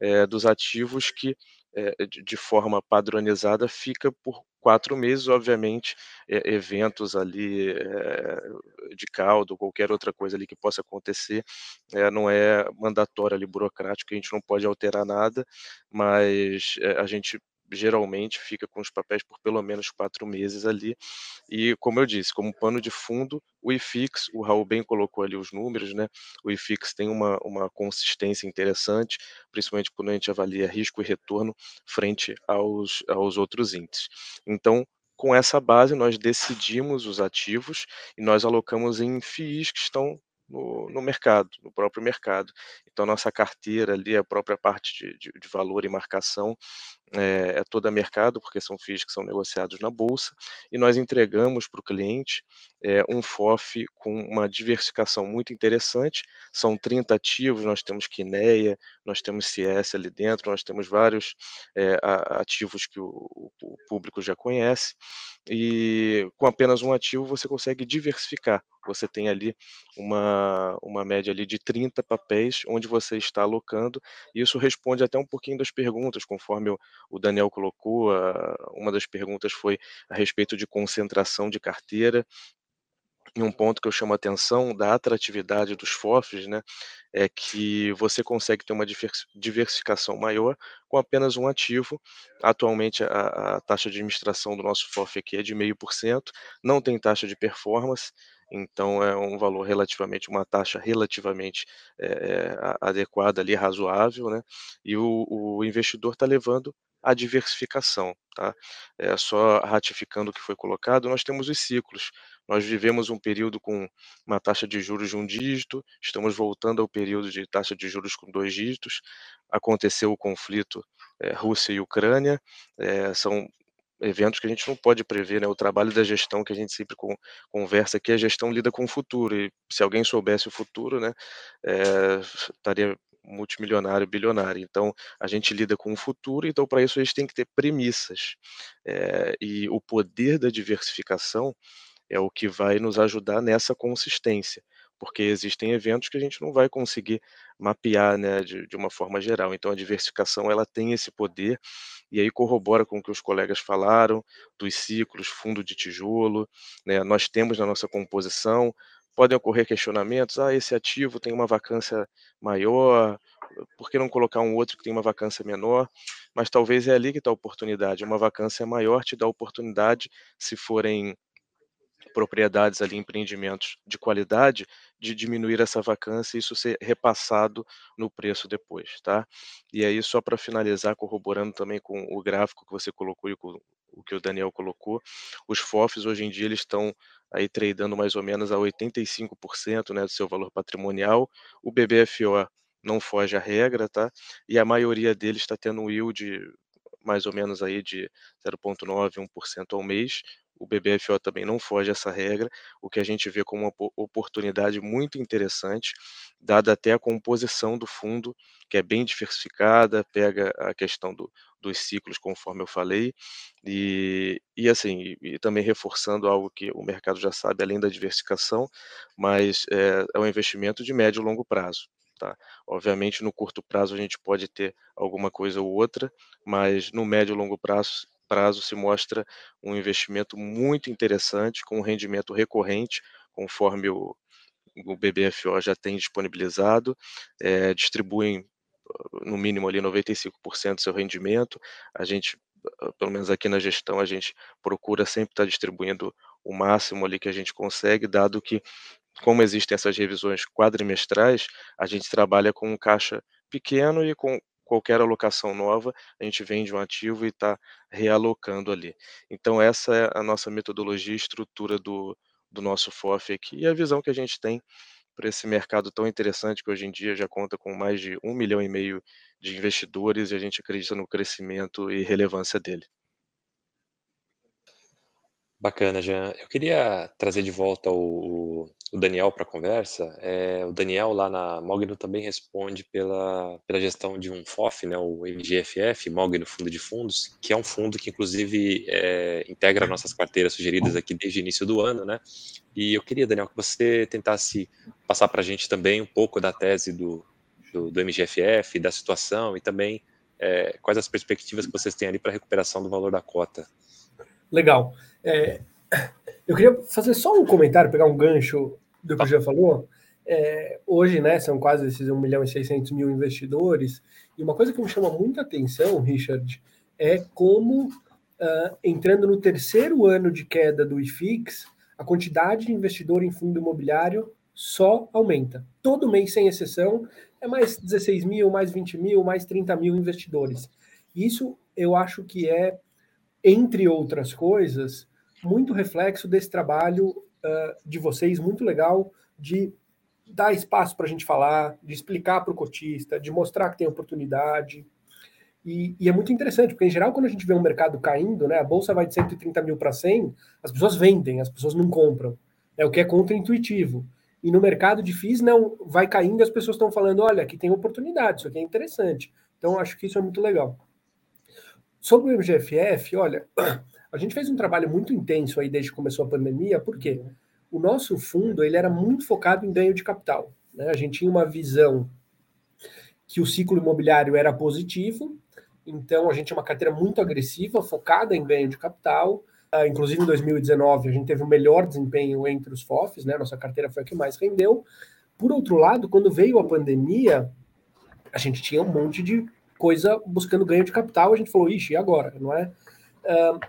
eh, dos ativos que, eh, de forma padronizada fica por 4 meses, obviamente, e eventos ali, eh, de caldo, qualquer outra coisa ali que possa acontecer, não é mandatório ali burocrático, a gente não pode alterar nada, mas, a gente geralmente fica com os papéis por pelo menos 4 meses ali. E como eu disse, como pano de fundo, o IFIX, o Raul bem colocou ali os números, né, o IFIX tem uma uma consistência interessante, principalmente quando a gente avalia risco e retorno frente aos aos outros índices. Então, com essa base nós decidimos os ativos e nós alocamos em FIIs que estão no no mercado, no próprio mercado. Então nossa carteira ali, a própria parte de de de valor e marcação, eh, é toda mercado, porque são FIIs que são negociados na bolsa, e nós entregamos para o cliente, eh, um FOF com uma diversificação muito interessante, são 30 ativos, nós temos Quineia, nós temos CS ali dentro, nós temos vários, a ativos que o o público já conhece, e com apenas um ativo você consegue diversificar, você tem ali uma uma média ali de 30 papéis onde você está alocando, e isso responde até um pouquinho das perguntas, conforme o o Daniel colocou, a uma das perguntas foi a respeito de concentração de carteira, e um ponto que eu chamo a atenção da atratividade dos FOFs, né, é que você consegue ter uma diversi diversificação maior com apenas um ativo. Atualmente a a taxa de administração do nosso FOF aqui é de 0,5%, não tem taxa de performance, então é um valor relativamente uma taxa relativamente, a adequada ali, razoável, né, e o o investidor está levando a diversificação, tá. É só ratificando o que foi colocado, nós temos os ciclos, nós vivemos um período com uma taxa de juros de 1 dígito, estamos voltando ao período de taxa de juros com 2 dígitos, aconteceu o conflito, eh, Rússia e Ucrânia, eh, são eventos que a gente não pode prever, né, o trabalho da gestão que a gente sempre con conversa aqui, a gestão lida com o futuro e se alguém soubesse o futuro, né, eh, estaria multimilionário, bilionário. Então, a gente lida com o futuro, então, para isso, a gente tem que ter premissas. É, e o poder da diversificação é o que vai nos ajudar nessa consistência, porque existem eventos que a gente não vai conseguir mapear né, de, de uma forma geral. Então, a diversificação ela tem esse poder, e aí corrobora com o que os colegas falaram dos ciclos, fundo de tijolo, né, nós temos na nossa composição podem ocorrer questionamentos, ah, esse ativo tem uma vacância maior, por que não colocar um outro que tem uma vacância menor? Mas talvez é ali que está a oportunidade, uma vacância maior te dá oportunidade, se forem propriedades ali, empreendimentos de qualidade, de diminuir essa vacância e isso ser repassado no preço depois, tá? E aí, só para finalizar, corroborando também com o gráfico que você colocou e com o que o Daniel colocou, os FOFs hoje em dia eles estão aí tradando mais ou menos a 85% né, do seu valor patrimonial, o BBFO não foge à regra, tá? E a maioria deles está tendo um yield mais ou menos aí de 0,9, 1% ao mês, o BBFO também não foge essa regra, o que a gente vê como uma oportunidade muito interessante, dada até a composição do fundo, que é bem diversificada, pega a questão do, dos ciclos, conforme eu falei, e, e assim, e, também reforçando algo que o mercado já sabe, além da diversificação, mas é, é um investimento de médio e longo prazo. Tá? Obviamente, no curto prazo a gente pode ter alguma coisa ou outra, mas no médio e longo prazo prazo se mostra um investimento muito interessante, com um rendimento recorrente, conforme o, o BBFO já tem disponibilizado, é, distribuem no mínimo ali 95% do seu rendimento. A gente, pelo menos aqui na gestão, a gente procura sempre estar distribuindo o máximo ali que a gente consegue, dado que como existem essas revisões quadrimestrais, a gente trabalha com um caixa pequeno e com qualquer alocação nova, a gente vende um ativo e está realocando ali. Então, essa é a nossa metodologia e estrutura do, do nosso FOF aqui e a visão que a gente tem para esse mercado tão interessante que hoje em dia já conta com mais de um milhão e meio de investidores e a gente acredita no crescimento e relevância dele. Bacana, Jean. Eu queria trazer de volta o, o Daniel para a conversa. É, o Daniel lá na Mogno também responde pela, pela gestão de um FOF, né, o MGFF, Mogno Fundo de Fundos, que é um fundo que inclusive é, integra nossas carteiras sugeridas aqui desde o início do ano, né? E eu queria, Daniel, que você tentasse passar para a gente também um pouco da tese do, do, do MGFF, da situação e também é, quais as perspectivas que vocês têm ali para a recuperação do valor da cota. Legal. É, eu queria fazer só um comentário, pegar um gancho do que o Jean falou. É, hoje, né, são quase esses 1 milhão e 600 mil investidores, e uma coisa que me chama muita atenção, Richard, é como, uh, entrando no terceiro ano de queda do IFIX, a quantidade de investidor em fundo imobiliário só aumenta. Todo mês, sem exceção, é mais 16 mil, mais 20 mil, mais 30 mil investidores. Isso eu acho que é, entre outras coisas, muito reflexo desse trabalho uh, de vocês, muito legal, de dar espaço para a gente falar, de explicar para o cotista, de mostrar que tem oportunidade. E, e, é muito interessante, porque em geral, quando a gente vê um mercado caindo, né, a bolsa vai de 130 mil para 100, as pessoas vendem, as pessoas não compram. É o que é contra-intuitivo. E no mercado de FIIs, não, vai caindo as pessoas estão falando: olha, aqui tem oportunidade, isso aqui é interessante. Então, acho que isso é muito legal. Sobre o MGFF, olha, a gente fez um trabalho muito intenso aí desde que começou a pandemia, porque o nosso fundo ele era muito focado em ganho de capital. Né? A gente tinha uma visão que o ciclo imobiliário era positivo, então a gente tinha uma carteira muito agressiva, focada em ganho de capital. Uh, inclusive em 2019 a gente teve o melhor desempenho entre os FOFs, né? Nossa carteira foi a que mais rendeu. Por outro lado, quando veio a pandemia, a gente tinha um monte de coisa buscando ganho de capital. A gente falou, ixi, e agora? Não é? Uh,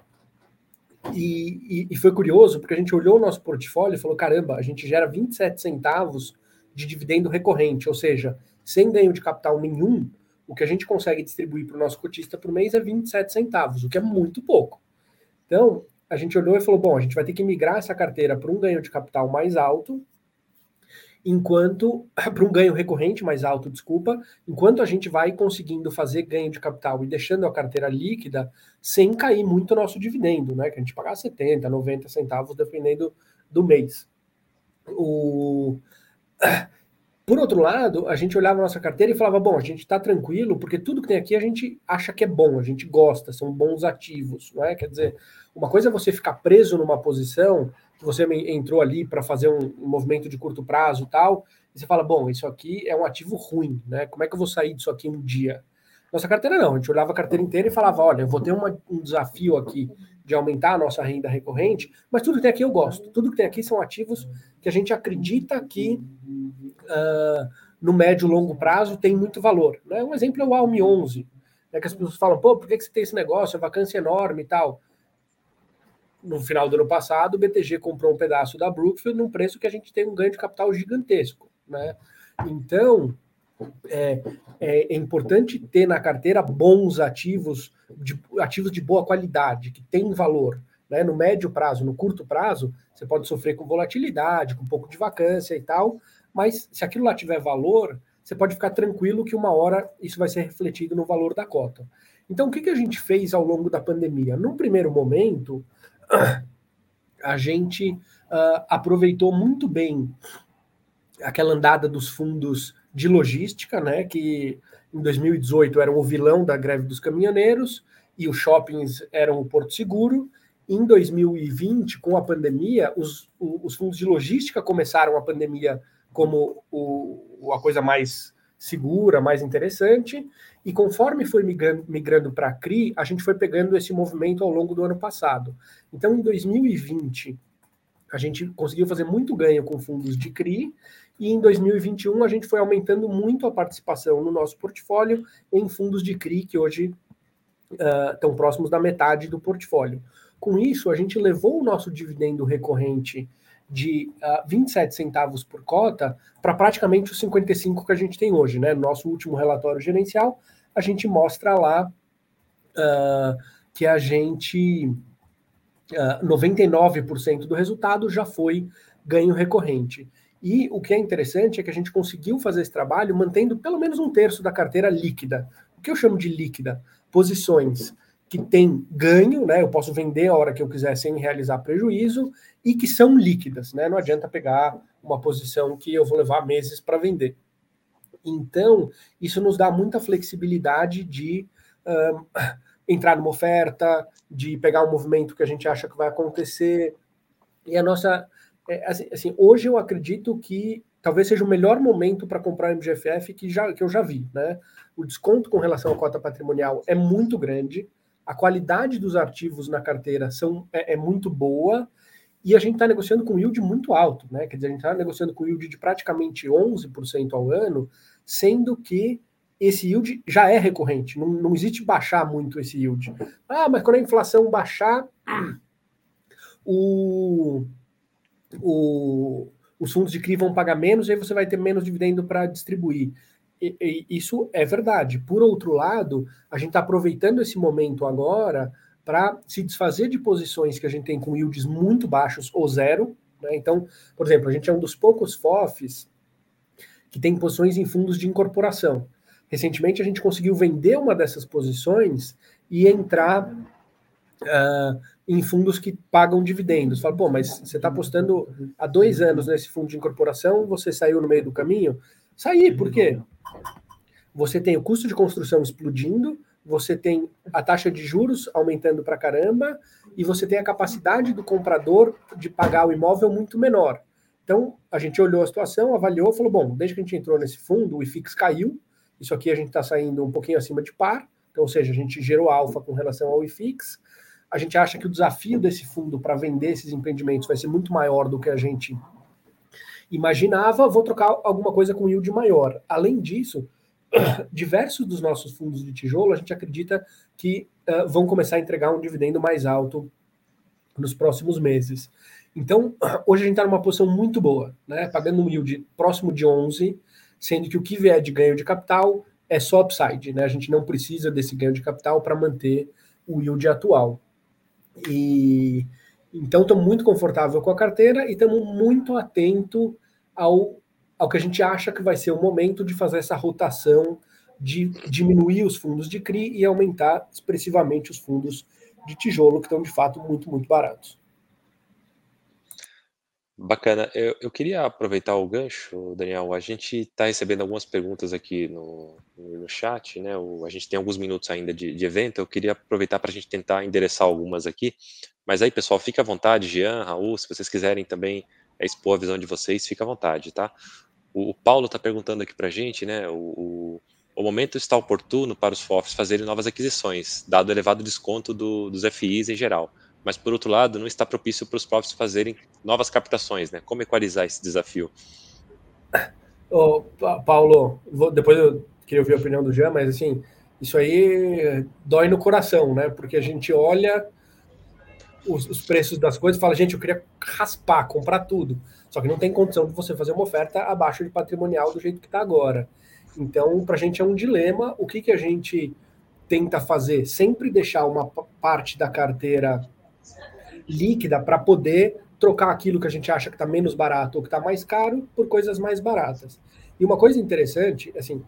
e, e, e, foi curioso, porque a gente olhou o nosso portfólio e falou: caramba, a gente gera 27 centavos de dividendo recorrente, ou seja, sem ganho de capital nenhum, o que a gente consegue distribuir para o nosso cotista por mês é 27 centavos, o que é muito pouco. Então, a gente olhou e falou: bom, a gente vai ter que migrar essa carteira para um ganho de capital mais alto, enquanto para um ganho recorrente mais alto, desculpa, enquanto a gente vai conseguindo fazer ganho de capital e deixando a carteira líquida sem cair muito o nosso dividendo, né? Que a gente pagar 70, 90 centavos dependendo do mês. O Por outro lado, a gente olhava a nossa carteira e falava: bom, a gente está tranquilo, porque tudo que tem aqui a gente acha que é bom, a gente gosta, são bons ativos, não é? Quer dizer, uma coisa é você ficar preso numa posição você entrou ali para fazer um, um, movimento de curto prazo e tal, e você fala: bom, isso aqui é um ativo ruim, né? Como é que eu vou sair disso aqui um dia? Nossa carteira não, a gente olhava a carteira inteira e falava: olha, eu vou ter uma, um desafio aqui de aumentar a nossa renda recorrente, mas tudo que tem aqui eu gosto. Tudo que tem aqui são ativos que a gente acredita que uh, no médio e longo prazo tem muito valor. Né? Um exemplo é o Almi 11, né, que as pessoas falam, pô, por que, que você tem esse negócio? É vacância enorme e tal. No final do ano passado, o BTG comprou um pedaço da Brookfield num preço que a gente tem um ganho de capital gigantesco. Né? Então, é, é, importante ter na carteira bons ativos, de, ativos de boa qualidade, que têm valor. Né? No médio prazo, no curto prazo, você pode sofrer com volatilidade, com um pouco de vacância e tal, mas se aquilo lá tiver valor, você pode ficar tranquilo que uma hora isso vai ser refletido no valor da cota. Então, o que, que a gente fez ao longo da pandemia? Num primeiro momento, a gente uh, aproveitou muito bem aquela andada dos fundos de logística, né, que em 2018 eram o vilão da greve dos caminhoneiros e os shoppings eram o Porto Seguro. Em 2020, com a pandemia, os, os fundos de logística começaram a pandemia como o, a coisa mais segura, mais interessante, e conforme foi migrando, migrando para a CRI, a gente foi pegando esse movimento ao longo do ano passado. Então, em 2020, a gente conseguiu fazer muito ganho com fundos de CRI, e em 2021 a gente foi aumentando muito a participação no nosso portfólio em fundos de CRI, que hoje uh, estão próximos da metade do portfólio. Com isso, a gente levou o nosso dividendo recorrente de uh, ah, 27 centavos por cota para praticamente os 55 que a gente tem hoje. Né? No nosso último relatório gerencial, a gente mostra lá uh, que a gente. Uh, 99% do resultado já foi ganho recorrente. E o que é interessante é que a gente conseguiu fazer esse trabalho mantendo pelo menos um terço da carteira líquida. O que eu chamo de líquida? Posições que têm ganho, né? Eu posso vender a hora que eu quiser sem realizar prejuízo e que são líquidas, né? Não adianta pegar uma posição que eu vou levar meses para vender. Então, isso nos dá muita flexibilidade de um, entrar numa oferta, de pegar um movimento que a gente acha que vai acontecer. E a nossa é, assim, assim, hoje eu acredito que talvez seja o melhor momento para comprar MGFF que, já, que eu já vi. Né? O desconto com relação à cota patrimonial é muito grande, a qualidade dos ativos na carteira são, é, é muito boa, e a gente está negociando com yield muito alto, né? Quer dizer, a gente está negociando com yield de praticamente 11% ao ano, sendo que esse yield já é recorrente, não, não existe baixar muito esse yield. Ah, mas quando a inflação baixar, o, o, os fundos de CRI vão pagar menos e aí você vai ter menos dividendo para distribuir. Isso é verdade. Por outro lado, a gente está aproveitando esse momento agora para se desfazer de posições que a gente tem com yields muito baixos ou zero. Né? Então, por exemplo, a gente é um dos poucos FOFs que tem posições em fundos de incorporação. Recentemente, a gente conseguiu vender uma dessas posições e entrar uh, em fundos que pagam dividendos. Fala, pô, mas você está apostando há dois anos nesse fundo de incorporação, você saiu no meio do caminho? Saí, por quê? Você tem o custo de construção explodindo, você tem a taxa de juros aumentando para caramba, e você tem a capacidade do comprador de pagar o imóvel muito menor. Então, a gente olhou a situação, avaliou, falou: bom, desde que a gente entrou nesse fundo, o IFIX caiu, isso aqui a gente está saindo um pouquinho acima de par, então, ou seja, a gente gerou alfa com relação ao IFIX, a gente acha que o desafio desse fundo para vender esses empreendimentos vai ser muito maior do que a gente imaginava. Vou trocar alguma coisa com yield maior. Além disso, diversos dos nossos fundos de tijolo, a gente acredita que uh, vão começar a entregar um dividendo mais alto nos próximos meses. Então, hoje a gente está numa posição muito boa, né? pagando um yield próximo de 11, sendo que o que vier de ganho de capital é só upside. Né? A gente não precisa desse ganho de capital para manter o yield atual. E então estamos muito confortável com a carteira e estamos muito atento ao, ao que a gente acha que vai ser o momento de fazer essa rotação de diminuir os fundos de CRI e aumentar expressivamente os fundos de tijolo, que estão de fato muito, muito baratos. Bacana. Eu, eu queria aproveitar o gancho, Daniel. A gente está recebendo algumas perguntas aqui no, no chat, né? O, a gente tem alguns minutos ainda de, de evento. Eu queria aproveitar para a gente tentar endereçar algumas aqui. Mas aí, pessoal, fica à vontade, Jean, Raul, se vocês quiserem também é, expor a visão de vocês, fica à vontade, tá? O, o Paulo está perguntando aqui para a gente, né? O, o, momento está oportuno para os FOFs fazerem novas aquisições, dado o elevado desconto do, dos FIs em geral mas por outro lado, não está propício para os profs fazerem novas captações, né? Como equalizar esse desafio? Ô, Paulo, vou, depois eu queria ouvir a opinião do Jean, mas assim, isso aí dói no coração, né? Porque a gente olha os, os preços das coisas e fala, gente, eu queria raspar, comprar tudo. Só que não tem condição de você fazer uma oferta abaixo de patrimonial do jeito que está agora. Então, para a gente é um dilema. O que, que a gente tenta fazer? Sempre deixar uma parte da carteira líquida para poder trocar aquilo que a gente acha que está menos barato ou que está mais caro por coisas mais baratas. E uma coisa interessante, assim,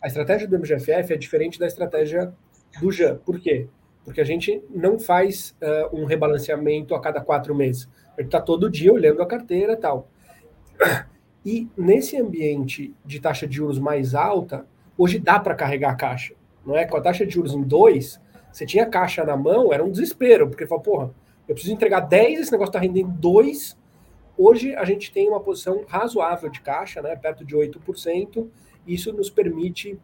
a estratégia do MGFF é diferente da estratégia do JAN. Por quê? Porque a gente não faz uh, um rebalanceamento a cada quatro meses. A gente está todo dia olhando a carteira tal. E nesse ambiente de taxa de juros mais alta, hoje dá para carregar a caixa. Não é? Com a taxa de juros em 2, você tinha caixa na mão, era um desespero, porque fala, porra, eu preciso entregar 10, esse negócio está rendendo 2. Hoje a gente tem uma posição razoável de caixa, né, perto de 8%. Isso nos permite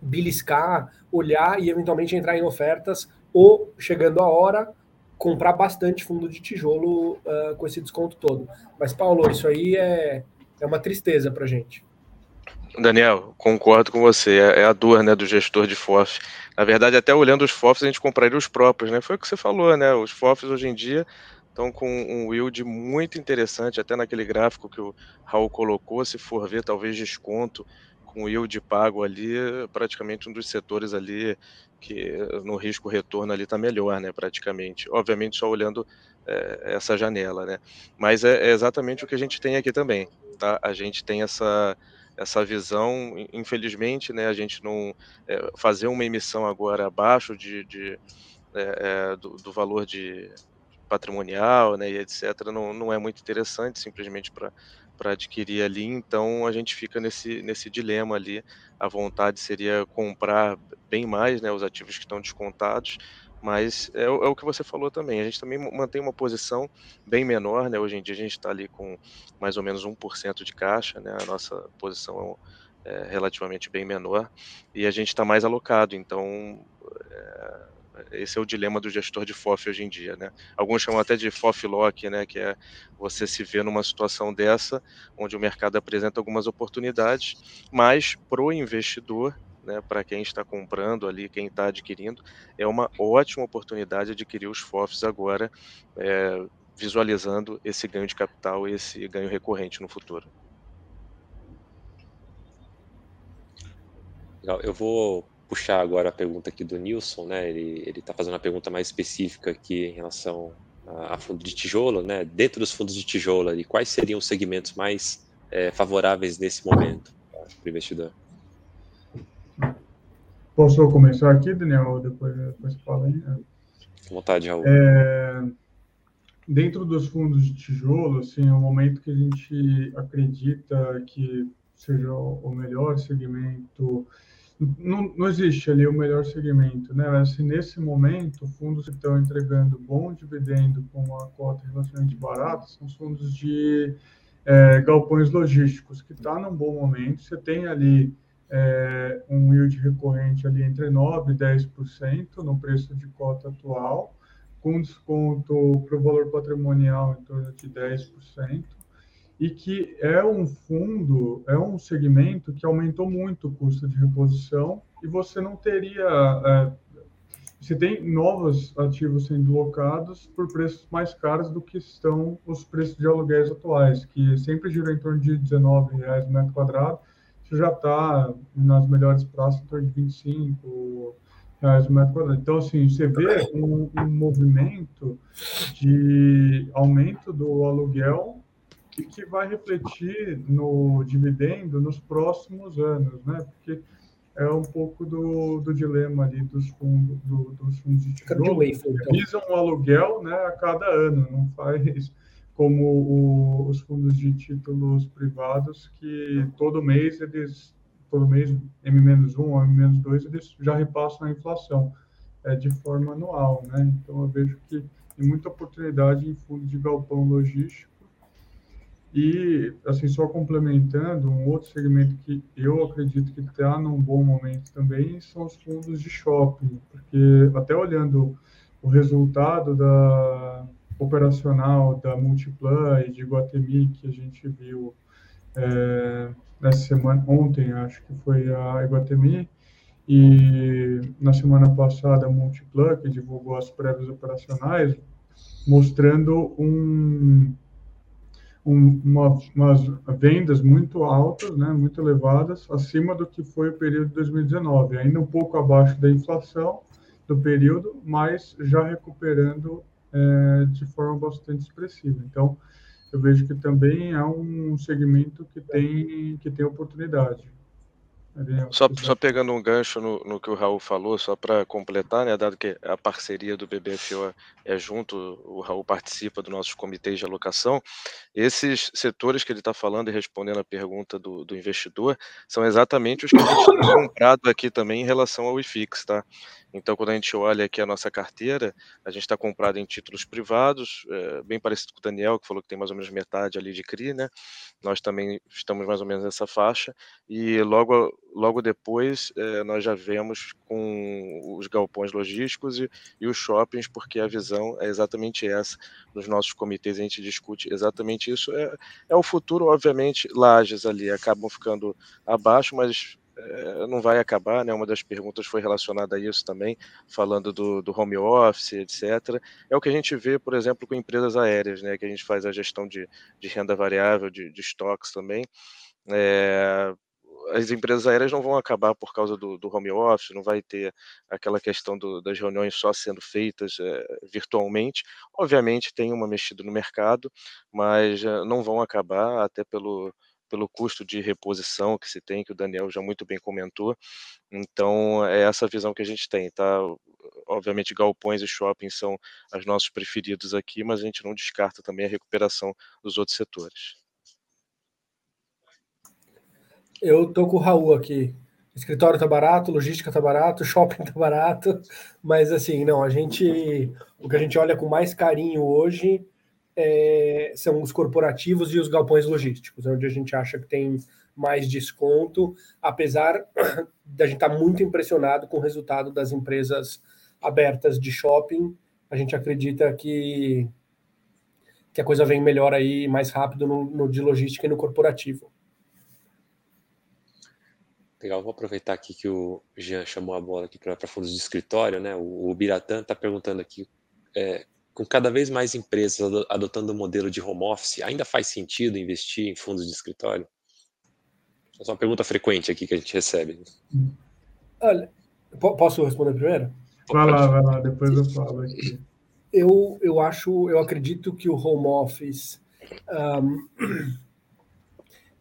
beliscar, olhar e eventualmente entrar em ofertas ou, chegando a hora, comprar bastante fundo de tijolo uh, com esse desconto todo. Mas, Paulo, isso aí é, é uma tristeza para gente. Daniel, concordo com você. É, é a dor né, do gestor de FOF. Na verdade, até olhando os FOFs, a gente compraria os próprios, né? Foi o que você falou, né? Os FOFs hoje em dia estão com um yield muito interessante, até naquele gráfico que o Raul colocou, se for ver, talvez desconto com yield pago ali, praticamente um dos setores ali que no risco retorno ali está melhor, né? Praticamente. Obviamente, só olhando é, essa janela, né? Mas é, é exatamente o que a gente tem aqui também, tá? A gente tem essa essa visão, infelizmente, né, a gente não é, fazer uma emissão agora abaixo de, de é, do, do, valor de patrimonial, né, e etc, não, não é muito interessante, simplesmente para para adquirir ali, então a gente fica nesse, nesse dilema ali. A vontade seria comprar bem mais né, os ativos que estão descontados, mas é, é, o que você falou também. A gente também mantém uma posição bem menor, né? Hoje em dia a gente está ali com mais ou menos 1% de caixa, né? A nossa posição é relativamente bem menor e a gente está mais alocado. Então, é, esse é o dilema do gestor de FOF hoje em dia, né? Alguns chamam até de FOF lock, né? Que é você se ver numa situação dessa, onde o mercado apresenta algumas oportunidades, mas para o investidor né, para quem está comprando ali, quem está adquirindo, é uma ótima oportunidade de adquirir os FOFs agora, é, visualizando esse ganho de capital esse ganho recorrente no futuro. Eu vou puxar agora a pergunta aqui do Nilson, né? Ele está fazendo uma pergunta mais específica aqui em relação a, a fundo de tijolo, né? Dentro dos fundos de tijolo, ali, quais seriam os segmentos mais é, favoráveis nesse momento para o investidor? Posso começar aqui, Daniel? Depois, depois fala aí. Com vontade, Raul. É, dentro dos fundos de tijolo, assim, é o momento que a gente acredita que seja o melhor segmento. Não, não existe ali o melhor segmento, né? Assim, nesse momento, fundos que estão entregando bom dividendo com uma cota relativamente barata são os fundos de é, galpões logísticos, que está num bom momento. Você tem ali é, um yield recorrente ali entre 9% e 10% no preço de cota atual, com desconto para o valor patrimonial em torno de 10%, e que é um fundo, é um segmento que aumentou muito o custo de reposição e você não teria. É, você tem novos ativos sendo locados por preços mais caros do que estão os preços de aluguéis atuais, que sempre giram em torno de R$19,00 metro quadrado, já está nas melhores praças em torno de 25 reais o metro quadrado. Então, assim, você vê um, um movimento de aumento do aluguel e que vai refletir no dividendo nos próximos anos, né? Porque é um pouco do, do dilema ali dos fundos, do, dos fundos de tijolo. Visam um aluguel né, a cada ano, não faz como o, os fundos de títulos privados, que todo mês eles, todo mês M-1 ou M-2, eles já repassam a inflação é, de forma anual, né? Então eu vejo que tem muita oportunidade em fundos de galpão logístico e, assim, só complementando, um outro segmento que eu acredito que está num bom momento também são os fundos de shopping, porque até olhando o resultado da operacional da Multiplan e de Guatemi que a gente viu é, nessa semana, ontem acho que foi a Iguatemi, e na semana passada a Multiplan, que divulgou as prévias operacionais, mostrando um um, uma, umas vendas muito altas, né, muito elevadas, acima do que foi o período de 2019, ainda um pouco abaixo da inflação do período, mas já recuperando é, de forma bastante expressiva. Então, eu vejo que também é um segmento que tem, que tem oportunidade. Só, só pegando um gancho no, no que o Raul falou, só para completar, né, dado que a parceria do BBFO é junto, o Raul participa dos nossos comitês de alocação, esses setores que ele está falando e respondendo a pergunta do, do, investidor são exatamente os que a gente tem comprado aqui também em relação ao IFIX, tá? Então, quando a gente olha aqui a nossa carteira, a gente está comprado em títulos privados, é, bem parecido com o Daniel, que falou que tem mais ou menos metade ali de CRI, né? Nós também estamos mais ou menos nessa faixa, e logo, logo depois é, nós já vemos com os galpões logísticos e, e os shoppings, porque a visão é exatamente essa. Nos nossos comitês a gente discute exatamente isso. É, é o futuro, obviamente, lajes ali acabam ficando abaixo, mas não vai acabar, né? Uma das perguntas foi relacionada a isso também, falando do, do, home office, etc. É o que a gente vê, por exemplo, com empresas aéreas, né? Que a gente faz a gestão de, de renda variável, de, de estoques também. É, as empresas aéreas não vão acabar por causa do, do home office, não vai ter aquela questão do, das reuniões só sendo feitas é, virtualmente. Obviamente tem uma mexida no mercado, mas é, não vão acabar, até pelo pelo custo de reposição que se tem, que o Daniel já muito bem comentou. Então, é essa visão que a gente tem, tá? Obviamente, galpões e shoppings são os nossos preferidos aqui, mas a gente não descarta também a recuperação dos outros setores. Eu tô com o Raul aqui. Escritório tá barato, logística tá barato, shopping tá barato, mas assim, não, a gente, o que a gente olha com mais carinho hoje é, são os corporativos e os galpões logísticos, onde a gente acha que tem mais desconto, apesar da gente estar tá muito impressionado com o resultado das empresas abertas de shopping. A gente acredita que, que a coisa vem melhor aí, mais rápido no, no de logística e no corporativo. Legal, vou aproveitar aqui que o Jean chamou a bola aqui para fundos de escritório, né? O, o Biratã está perguntando aqui é, com cada vez mais empresas adotando o modelo de home office, ainda faz sentido investir em fundos de escritório? Essa é uma pergunta frequente aqui que a gente recebe. Olha, posso responder primeiro? Vai lá, vai lá, depois eu falo aqui. Eu, eu acho, eu acredito que o home office um,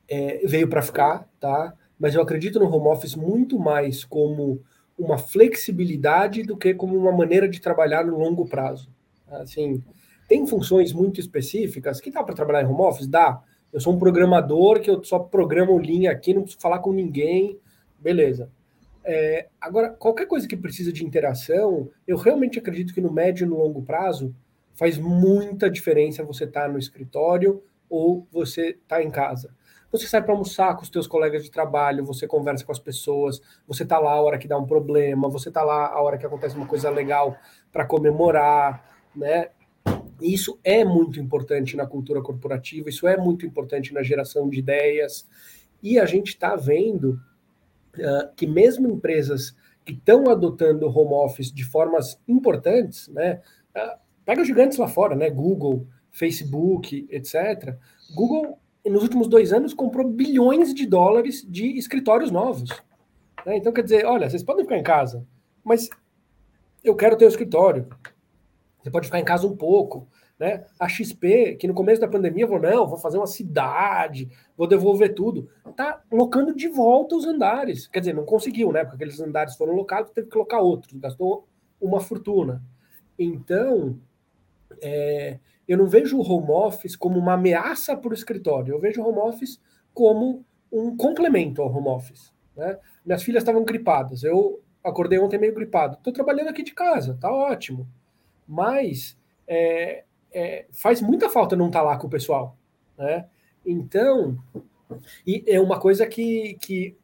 é, veio para ficar, tá? Mas eu acredito no home office muito mais como uma flexibilidade do que como uma maneira de trabalhar no longo prazo. Assim, tem funções muito específicas que dá para trabalhar em home office? Dá. Eu sou um programador que eu só programo linha aqui, não preciso falar com ninguém, beleza. É, agora, qualquer coisa que precisa de interação, eu realmente acredito que no médio e no longo prazo faz muita diferença você estar tá no escritório ou você estar tá em casa. Você sai para almoçar com os teus colegas de trabalho, você conversa com as pessoas, você está lá a hora que dá um problema, você está lá a hora que acontece uma coisa legal para comemorar né? Isso é muito importante na cultura corporativa, isso é muito importante na geração de ideias, e a gente está vendo uh, que mesmo empresas que estão adotando home office de formas importantes, né? Uh, pega os gigantes lá fora, né? Google, Facebook, etc. Google, nos últimos dois anos, comprou bilhões de dólares de escritórios novos. Né? Então, quer dizer, olha, vocês podem ficar em casa, mas eu quero ter um escritório. Você pode ficar em casa um pouco. Né? A XP, que no começo da pandemia falou: não, vou fazer uma cidade, vou devolver tudo. Está locando de volta os andares. Quer dizer, não conseguiu, né? Porque aqueles andares foram locados, teve que colocar outros, gastou uma fortuna. Então, é, eu não vejo o home office como uma ameaça para o escritório, eu vejo o home office como um complemento ao home office. Né? Minhas filhas estavam gripadas, eu acordei ontem meio gripado, estou trabalhando aqui de casa, tá ótimo. Mas é, é, faz muita falta não estar tá lá com o pessoal. Né? Então, e é uma coisa que, que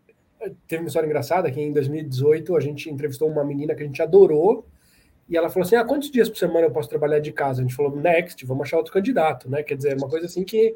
teve uma história engraçada que em 2018 a gente entrevistou uma menina que a gente adorou e ela falou assim: ah, quantos dias por semana eu posso trabalhar de casa? A gente falou, next, vamos achar outro candidato, né? Quer dizer, uma coisa assim que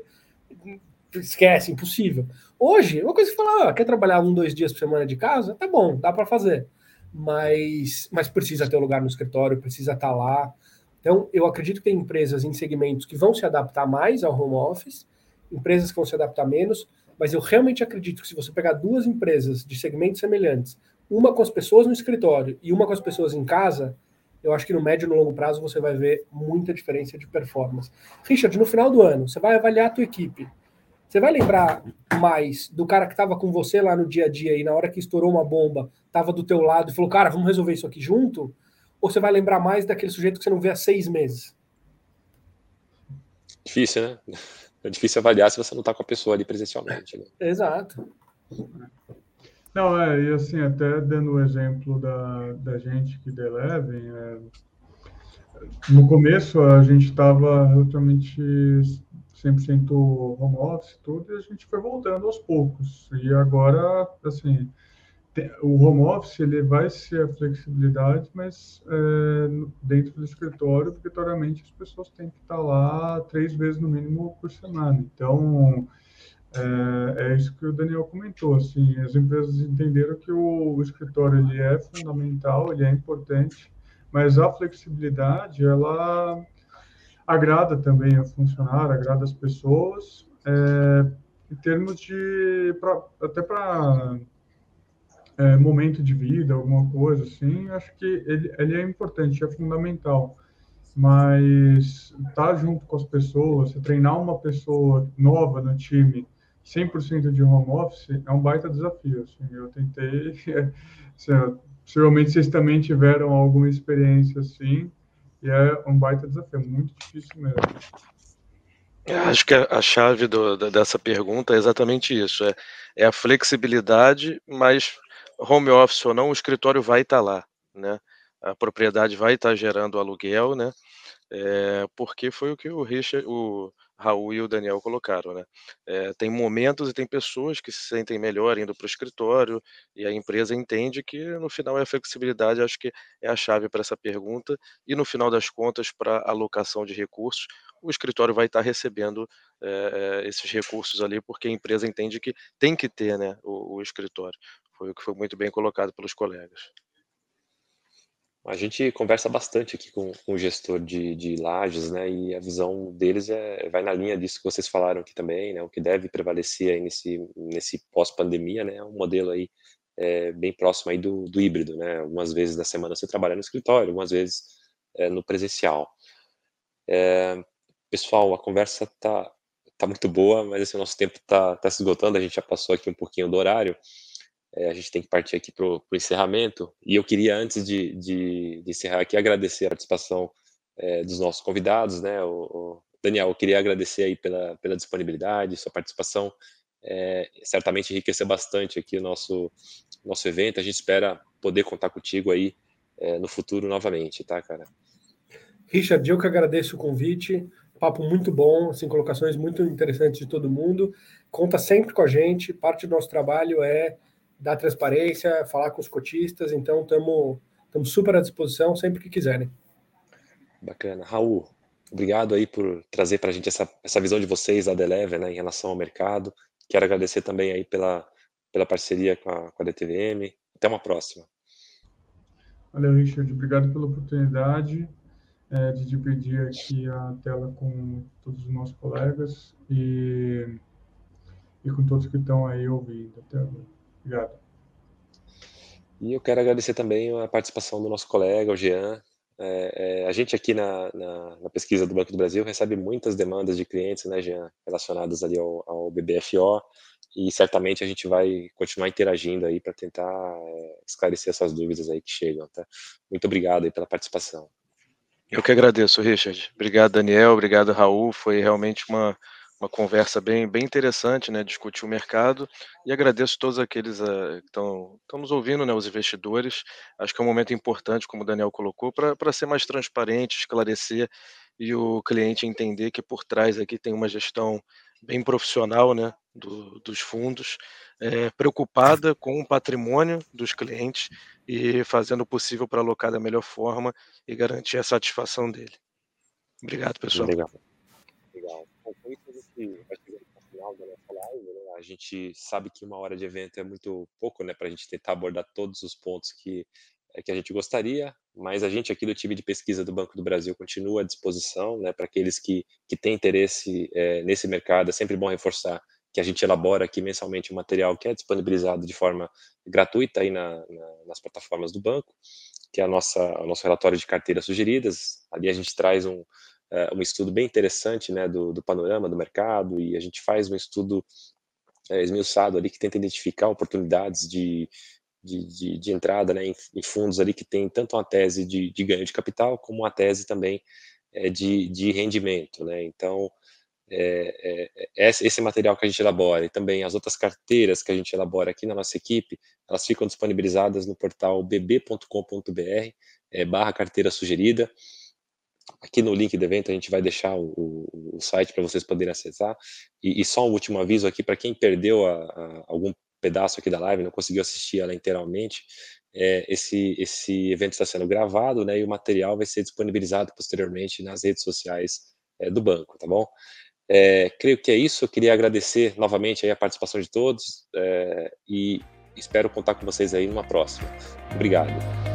esquece, impossível. Hoje, uma coisa que fala, ah, quer trabalhar um, dois dias por semana de casa? Tá bom, dá para fazer. Mas, mas precisa ter um lugar no escritório, precisa estar tá lá. Então, eu acredito que tem empresas em segmentos que vão se adaptar mais ao home office, empresas que vão se adaptar menos, mas eu realmente acredito que se você pegar duas empresas de segmentos semelhantes, uma com as pessoas no escritório e uma com as pessoas em casa, eu acho que no médio e no longo prazo você vai ver muita diferença de performance. Richard, no final do ano, você vai avaliar a tua equipe. Você vai lembrar mais do cara que estava com você lá no dia a dia e na hora que estourou uma bomba, estava do teu lado e falou, cara, vamos resolver isso aqui junto? Ou você vai lembrar mais daquele sujeito que você não vê há seis meses? Difícil, né? É difícil avaliar se você não está com a pessoa ali presencialmente. Né? Exato. Não, é, e assim, até dando o exemplo da, da gente que Eleven, é, no começo a gente estava relativamente 100% home office, tudo, e a gente foi voltando aos poucos. E agora, assim, o home office ele vai ser a flexibilidade, mas é, dentro do escritório, obrigatoriamente as pessoas têm que estar lá três vezes no mínimo por semana. Então, é, é isso que o Daniel comentou. Assim, as empresas entenderam que o, o escritório ele é fundamental, ele é importante, mas a flexibilidade ela agrada também a funcionário, agrada as pessoas, é, em termos de pra, até para é, momento de vida, alguma coisa assim, acho que ele, ele é importante, é fundamental. Mas estar tá junto com as pessoas, treinar uma pessoa nova no time, 100% de home office, é um baita desafio. Assim, eu tentei, assim, possivelmente vocês também tiveram alguma experiência assim, e é um baita desafio, é muito difícil mesmo. Acho que a chave do, dessa pergunta é exatamente isso: é, é a flexibilidade, mas home office ou não, o escritório vai estar lá, né? A propriedade vai estar gerando aluguel, né? É, porque foi o que o Richard, o Raul e o Daniel colocaram, né? É, tem momentos e tem pessoas que se sentem melhor indo para o escritório e a empresa entende que no final é a flexibilidade, acho que é a chave para essa pergunta e no final das contas para alocação de recursos, o escritório vai estar recebendo é, esses recursos ali porque a empresa entende que tem que ter, né, o, o escritório. Foi o que foi muito bem colocado pelos colegas. A gente conversa bastante aqui com, com o gestor de, de lajes, né? E a visão deles é, vai na linha disso que vocês falaram aqui também, né? O que deve prevalecer aí nesse, nesse pós-pandemia, né? É um modelo aí é, bem próximo aí do, do híbrido, né? Algumas vezes da semana você trabalha no escritório, algumas vezes é, no presencial. É, pessoal, a conversa tá, tá muito boa, mas esse assim, nosso tempo tá, tá se esgotando, a gente já passou aqui um pouquinho do horário é, a gente tem que partir aqui para o encerramento. E eu queria, antes de, de, de, encerrar aqui, agradecer a participação é, dos nossos convidados, né? O, o, Daniel, eu queria agradecer aí pela, pela disponibilidade, sua participação. É, certamente enriqueceu bastante aqui o nosso, nosso evento. A gente espera poder contar contigo aí é, no futuro novamente, tá, cara? Richard, eu que agradeço o convite. Papo muito bom, assim, colocações muito interessantes de todo mundo. Conta sempre com a gente. Parte do nosso trabalho é dar transparência, falar com os cotistas, então estamos super à disposição sempre que quiserem. Bacana. Raul, obrigado aí por trazer para a gente essa, essa visão de vocês da Deleve né, em relação ao mercado. Quero agradecer também aí pela, pela parceria com a, com a DTVM. Até uma próxima. Valeu, Richard. Obrigado pela oportunidade é, de dividir aqui a tela com todos os nossos colegas e, e com todos que estão aí ouvindo até agora. Obrigado. E eu quero agradecer também a participação do nosso colega, o Jean. É, é, a gente aqui na, na, na, pesquisa do Banco do Brasil recebe muitas demandas de clientes, né, Jean, relacionadas ali ao, ao BBFO, e certamente a gente vai continuar interagindo aí para tentar é, esclarecer essas dúvidas aí que chegam, tá? Muito obrigado aí pela participação. Eu que agradeço, Richard. Obrigado, Daniel. Obrigado, Raul. Foi realmente uma, uma conversa bem, bem interessante, né? Discutir o mercado. E agradeço a todos aqueles uh, que estão nos ouvindo, né? Os investidores. Acho que é um momento importante, como o Daniel colocou, para ser mais transparente, esclarecer e o cliente entender que por trás aqui tem uma gestão bem profissional, né? Do, dos fundos, é, preocupada com o patrimônio dos clientes e fazendo o possível para alocar da melhor forma e garantir a satisfação dele. Obrigado, pessoal. Legal. Legal. Vai chegando final da nossa live. Né? A gente sabe que uma hora de evento é muito pouco, né, para a gente tentar abordar todos os pontos que é, que a gente gostaria, mas a gente aqui do time de pesquisa do Banco do Brasil continua à disposição, né, para aqueles que, que têm interesse é, nesse mercado. É sempre bom reforçar que a gente elabora aqui mensalmente um material que é disponibilizado de forma gratuita aí na, na, nas plataformas do banco, que é a nossa, o nosso relatório de carteiras sugeridas. Ali a gente traz um, uh, um estudo bem interessante né, do, do, panorama do mercado e a gente faz um estudo é, esmiuçado ali que tenta identificar oportunidades de, de, de, de entrada né, em, em, fundos ali que tem tanto uma tese de, de ganho de capital como uma tese também é, de, de rendimento. Né? Então, é, é, esse material que a gente elabora e também as outras carteiras que a gente elabora aqui na nossa equipe, elas ficam disponibilizadas no portal bb.com.br é, barra carteira sugerida. Aqui no link do evento a gente vai deixar o, o, o site para vocês poderem acessar. E, e, só um último aviso aqui para quem perdeu a, a, algum pedaço aqui da live, não conseguiu assistir ela inteiramente, é, esse, esse evento está sendo gravado, né, e o material vai ser disponibilizado posteriormente nas redes sociais é, do banco, tá bom? É, creio que é isso. Eu queria agradecer novamente a participação de todos é, e espero contar com vocês aí numa próxima. Obrigado.